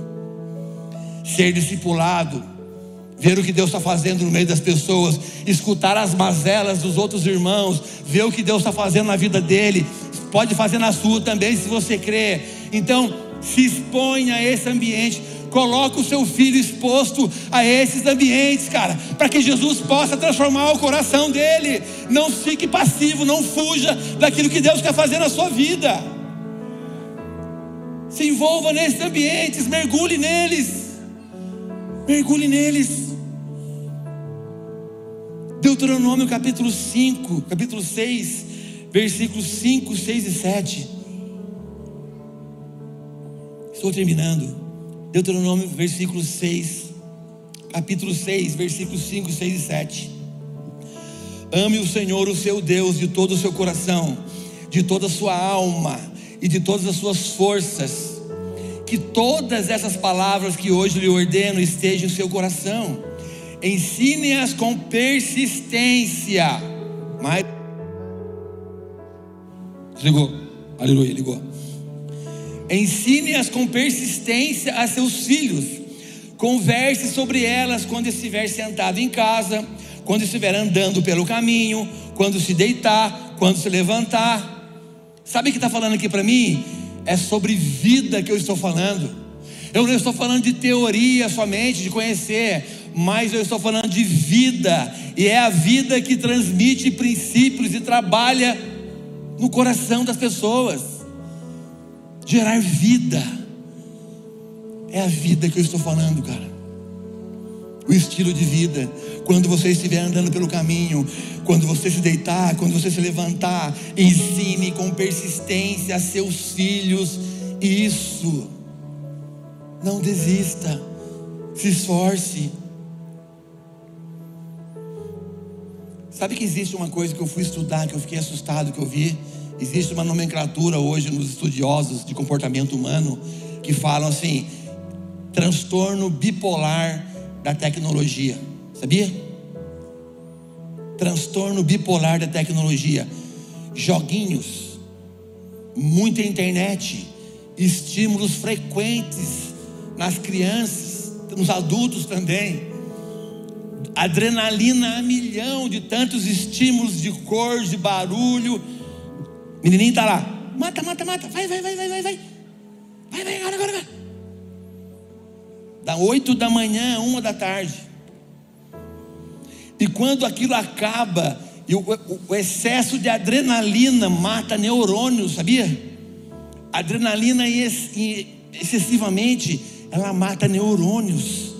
Ser discipulado, ver o que Deus está fazendo no meio das pessoas, escutar as mazelas dos outros irmãos, ver o que Deus está fazendo na vida dele, pode fazer na sua também, se você crer. Então, se expõe a esse ambiente, Coloca o seu filho exposto a esses ambientes, cara, para que Jesus possa transformar o coração dele. Não fique passivo, não fuja daquilo que Deus quer fazer na sua vida. Se envolva nesses ambientes, mergulhe neles. Mergulhe neles. Deuteronômio capítulo 5, capítulo 6, versículos 5, 6 e 7. Estou terminando. Deuteronômio, versículo 6, capítulo 6, versículos 5, 6 e 7. Ame o Senhor, o seu Deus, de todo o seu coração, de toda a sua alma e de todas as suas forças. Que todas essas palavras que hoje lhe ordeno estejam em seu coração. Ensine-as com persistência. Mas ligou. Aleluia, ligou. Ensine-as com persistência a seus filhos. Converse sobre elas quando estiver sentado em casa, quando estiver andando pelo caminho, quando se deitar, quando se levantar. Sabe o que está falando aqui para mim? É sobre vida que eu estou falando. Eu não estou falando de teoria somente, de conhecer, mas eu estou falando de vida, e é a vida que transmite princípios e trabalha no coração das pessoas gerar vida. É a vida que eu estou falando, cara. O estilo de vida. Quando você estiver andando pelo caminho, quando você se deitar, quando você se levantar, ensine com persistência a seus filhos isso. Não desista. Se esforce. Sabe que existe uma coisa que eu fui estudar, que eu fiquei assustado, que eu vi? Existe uma nomenclatura hoje nos estudiosos de comportamento humano que falam assim: transtorno bipolar da tecnologia. Sabia? Transtorno bipolar da tecnologia. Joguinhos, muita internet, estímulos frequentes nas crianças, nos adultos também. Adrenalina a milhão de tantos estímulos de cor, de barulho Menininho está lá. Mata, mata, mata. Vai, vai, vai, vai, vai, vai. Vai, vai, agora, agora, agora. Da oito da manhã, uma da tarde. E quando aquilo acaba, e o, o, excesso de adrenalina mata neurônios, sabia? Adrenalina excessivamente, ela mata neurônios.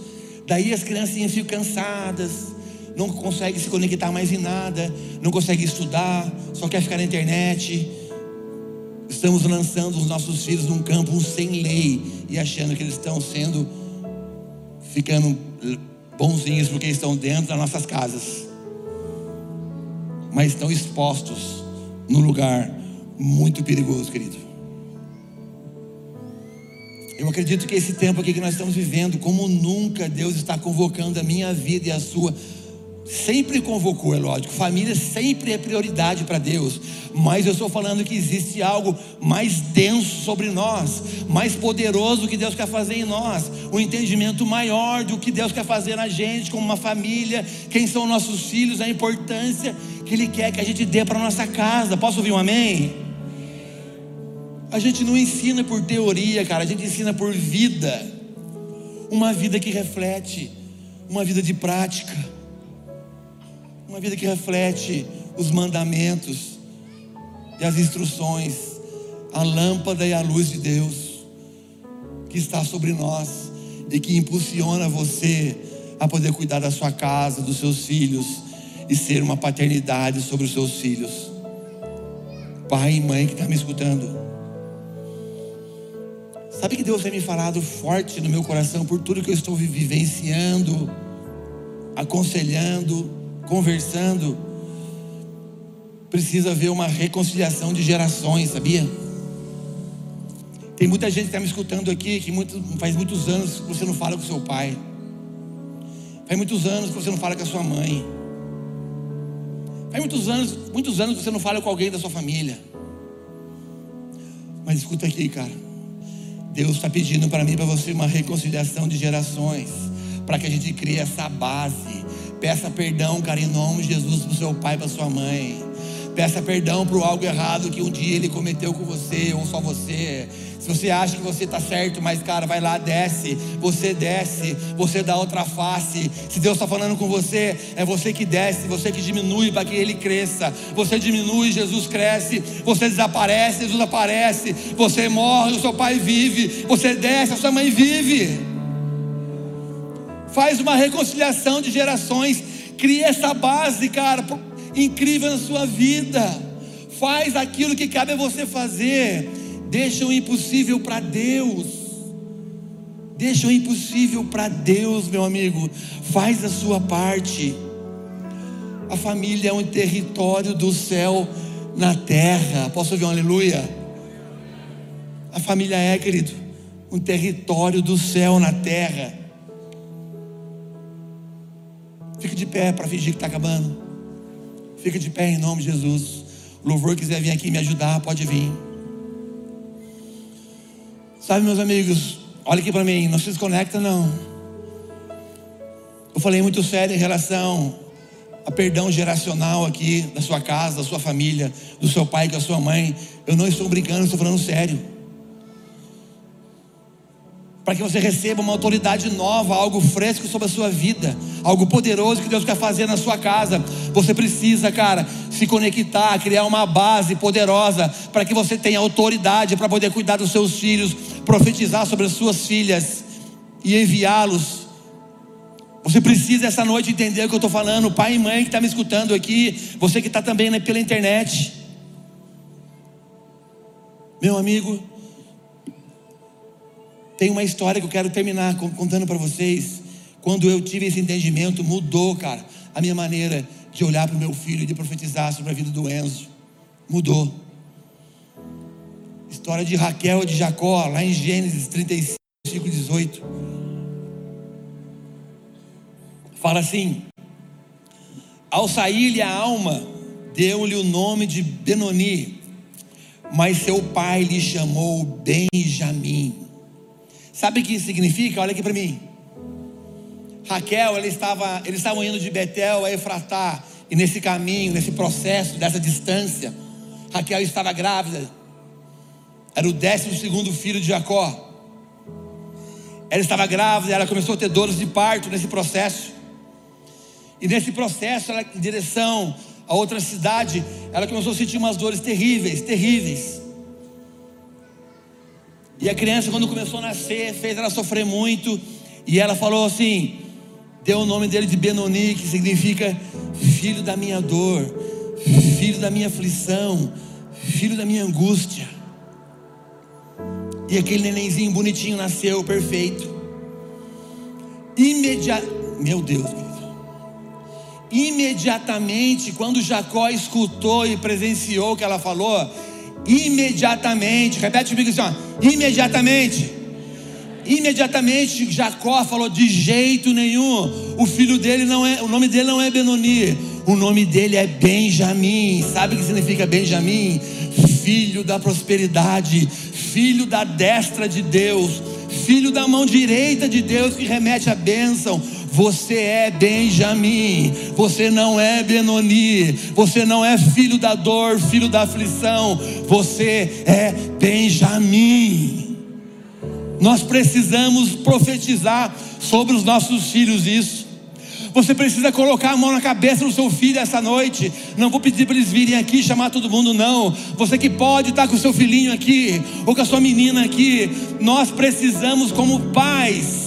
Daí as criancinhas ficam cansadas, não consegue se conectar mais em nada, não consegue estudar, só quer ficar na internet. Estamos lançando os nossos filhos num campo sem lei e achando que eles estão sendo, ficando bonzinhos porque estão dentro das nossas casas, mas estão expostos num lugar muito perigoso, querido. Eu acredito que esse tempo aqui que nós estamos vivendo, como nunca Deus está convocando a minha vida e a sua Sempre convocou, é lógico. Família sempre é prioridade para Deus. Mas eu estou falando que existe algo mais denso sobre nós, mais poderoso que Deus quer fazer em nós. Um entendimento maior do que Deus quer fazer na gente, como uma família, quem são nossos filhos, a importância que Ele quer que a gente dê para nossa casa. Posso ouvir um amém? A gente não ensina por teoria, cara, a gente ensina por vida. Uma vida que reflete, uma vida de prática uma vida que reflete os mandamentos e as instruções, a lâmpada e a luz de Deus que está sobre nós e que impulsiona você a poder cuidar da sua casa, dos seus filhos e ser uma paternidade sobre os seus filhos. Pai e mãe que está me escutando. Sabe que Deus tem me falado forte no meu coração por tudo que eu estou vivenciando, aconselhando, conversando, precisa haver uma reconciliação de gerações, sabia? Tem muita gente que está me escutando aqui que muito, faz muitos anos que você não fala com seu pai. Faz muitos anos que você não fala com a sua mãe. Faz muitos anos, muitos anos que você não fala com alguém da sua família. Mas escuta aqui, cara. Deus está pedindo para mim e para você uma reconciliação de gerações. Para que a gente crie essa base Peça perdão, cara, em nome de Jesus, para o seu pai, para sua mãe. Peça perdão por algo errado que um dia ele cometeu com você, ou só você. Se você acha que você está certo, mas cara, vai lá, desce. Você desce, você dá outra face. Se Deus está falando com você, é você que desce, você que diminui para que Ele cresça. Você diminui, Jesus cresce. Você desaparece, Jesus aparece. Você morre, o seu pai vive. Você desce, a sua mãe vive. Faz uma reconciliação de gerações. Cria essa base, cara, incrível na sua vida. Faz aquilo que cabe a você fazer. Deixa o impossível para Deus. Deixa o impossível para Deus, meu amigo. Faz a sua parte. A família é um território do céu na terra. Posso ouvir um aleluia? A família é, querido, um território do céu na terra. Fica de pé para fingir que está acabando. Fica de pé em nome de Jesus. O louvor quiser vir aqui me ajudar, pode vir. Sabe, meus amigos, olha aqui para mim, não se desconecta não. Eu falei muito sério em relação a perdão geracional aqui da sua casa, da sua família, do seu pai com a sua mãe. Eu não estou brincando, estou falando sério para que você receba uma autoridade nova, algo fresco sobre a sua vida, algo poderoso que Deus quer fazer na sua casa. Você precisa, cara, se conectar, criar uma base poderosa para que você tenha autoridade para poder cuidar dos seus filhos, profetizar sobre as suas filhas e enviá-los. Você precisa essa noite entender o que eu estou falando, pai e mãe que está me escutando aqui, você que está também pela internet. Meu amigo, tem uma história que eu quero terminar contando para vocês. Quando eu tive esse entendimento, mudou, cara, a minha maneira de olhar para o meu filho e de profetizar sobre a vida do Enzo. Mudou. História de Raquel e de Jacó, lá em Gênesis 35, versículo 18. Fala assim: Ao sair-lhe a alma, deu-lhe o nome de Benoni, mas seu pai lhe chamou Benjamim Sabe o que isso significa? Olha aqui para mim. Raquel, ela estava, eles estavam indo de Betel a Efratá, e nesse caminho, nesse processo, dessa distância, Raquel estava grávida. Era o décimo segundo filho de Jacó. Ela estava grávida, ela começou a ter dores de parto nesse processo. E nesse processo, ela, em direção a outra cidade, ela começou a sentir umas dores terríveis, terríveis. E a criança, quando começou a nascer, fez ela sofrer muito. E ela falou assim: deu o nome dele de Benoni, que significa filho da minha dor, filho da minha aflição, filho da minha angústia. E aquele nenenzinho bonitinho nasceu, perfeito. Imediatamente, meu Deus, imediatamente, quando Jacó escutou e presenciou o que ela falou, imediatamente, repete comigo assim, ó, imediatamente, imediatamente Jacó falou de jeito nenhum, o filho dele não é, o nome dele não é Benoni, o nome dele é Benjamim, sabe o que significa Benjamim? Filho da prosperidade, filho da destra de Deus, filho da mão direita de Deus que remete a bênção, você é Benjamim, você não é Benoni, você não é filho da dor, filho da aflição, você é Benjamim. Nós precisamos profetizar sobre os nossos filhos isso. Você precisa colocar a mão na cabeça do seu filho essa noite. Não vou pedir para eles virem aqui chamar todo mundo, não. Você que pode estar com o seu filhinho aqui, ou com a sua menina aqui. Nós precisamos, como pais,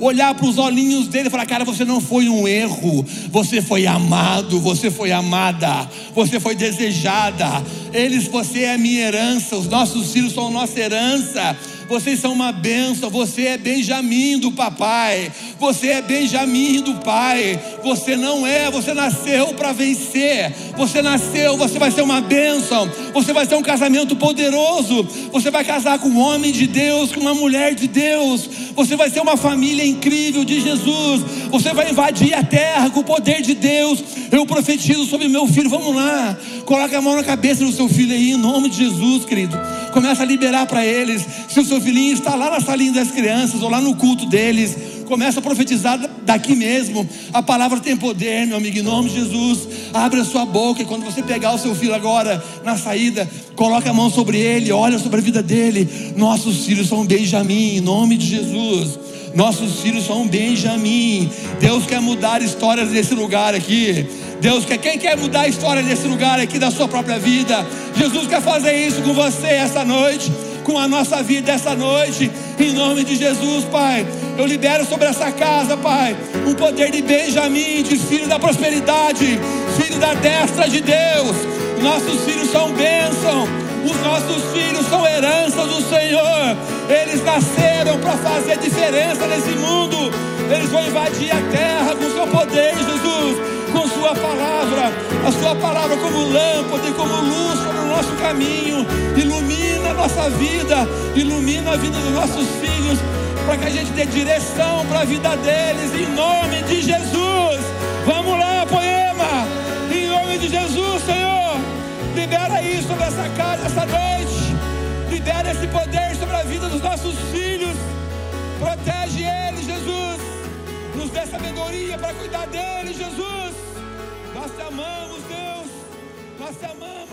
olhar para os olhinhos dele e falar: Cara, você não foi um erro, você foi amado, você foi amada, você foi desejada. Eles, você é minha herança, os nossos filhos são nossa herança vocês são uma bênção. Você é Benjamim do papai. Você é Benjamim do pai. Você não é, você nasceu para vencer. Você nasceu, você vai ser uma bênção. Você vai ter um casamento poderoso. Você vai casar com um homem de Deus, com uma mulher de Deus. Você vai ser uma família incrível de Jesus. Você vai invadir a terra com o poder de Deus. Eu profetizo sobre meu filho. Vamos lá. Coloca a mão na cabeça do seu filho aí, em nome de Jesus, querido. Começa a liberar para eles. Se o seu filhinho está lá na salinha das crianças ou lá no culto deles, Começa a profetizar daqui mesmo. A palavra tem poder, meu amigo. Em nome de Jesus, abre a sua boca. E quando você pegar o seu filho agora na saída, coloca a mão sobre ele, olha sobre a vida dele. Nossos filhos são Benjamim, em nome de Jesus. Nossos filhos são Benjamim. Deus quer mudar histórias desse lugar aqui. Deus quer, quem quer mudar a história desse lugar aqui da sua própria vida? Jesus quer fazer isso com você essa noite com a nossa vida essa noite, em nome de Jesus, Pai. Eu libero sobre essa casa, Pai, um poder de Benjamim, de filho da prosperidade, filho da destra de Deus. Nossos filhos são bênção, os nossos filhos são herança do Senhor. Eles nasceram para fazer diferença nesse mundo. Eles vão invadir a terra com seu poder, Jesus, com sua palavra, a sua palavra como lâmpada e como luz sobre o nosso caminho. Ilumina a nossa vida, ilumina a vida dos nossos filhos, para que a gente dê direção para a vida deles, em nome de Jesus. Vamos lá, poema, em nome de Jesus, Senhor. Libera isso sobre essa casa essa noite. Libera esse poder sobre a vida dos nossos filhos. Protege eles, Jesus. Nos dê sabedoria para cuidar deles, Jesus. Nós te amamos, Deus. Nós te amamos.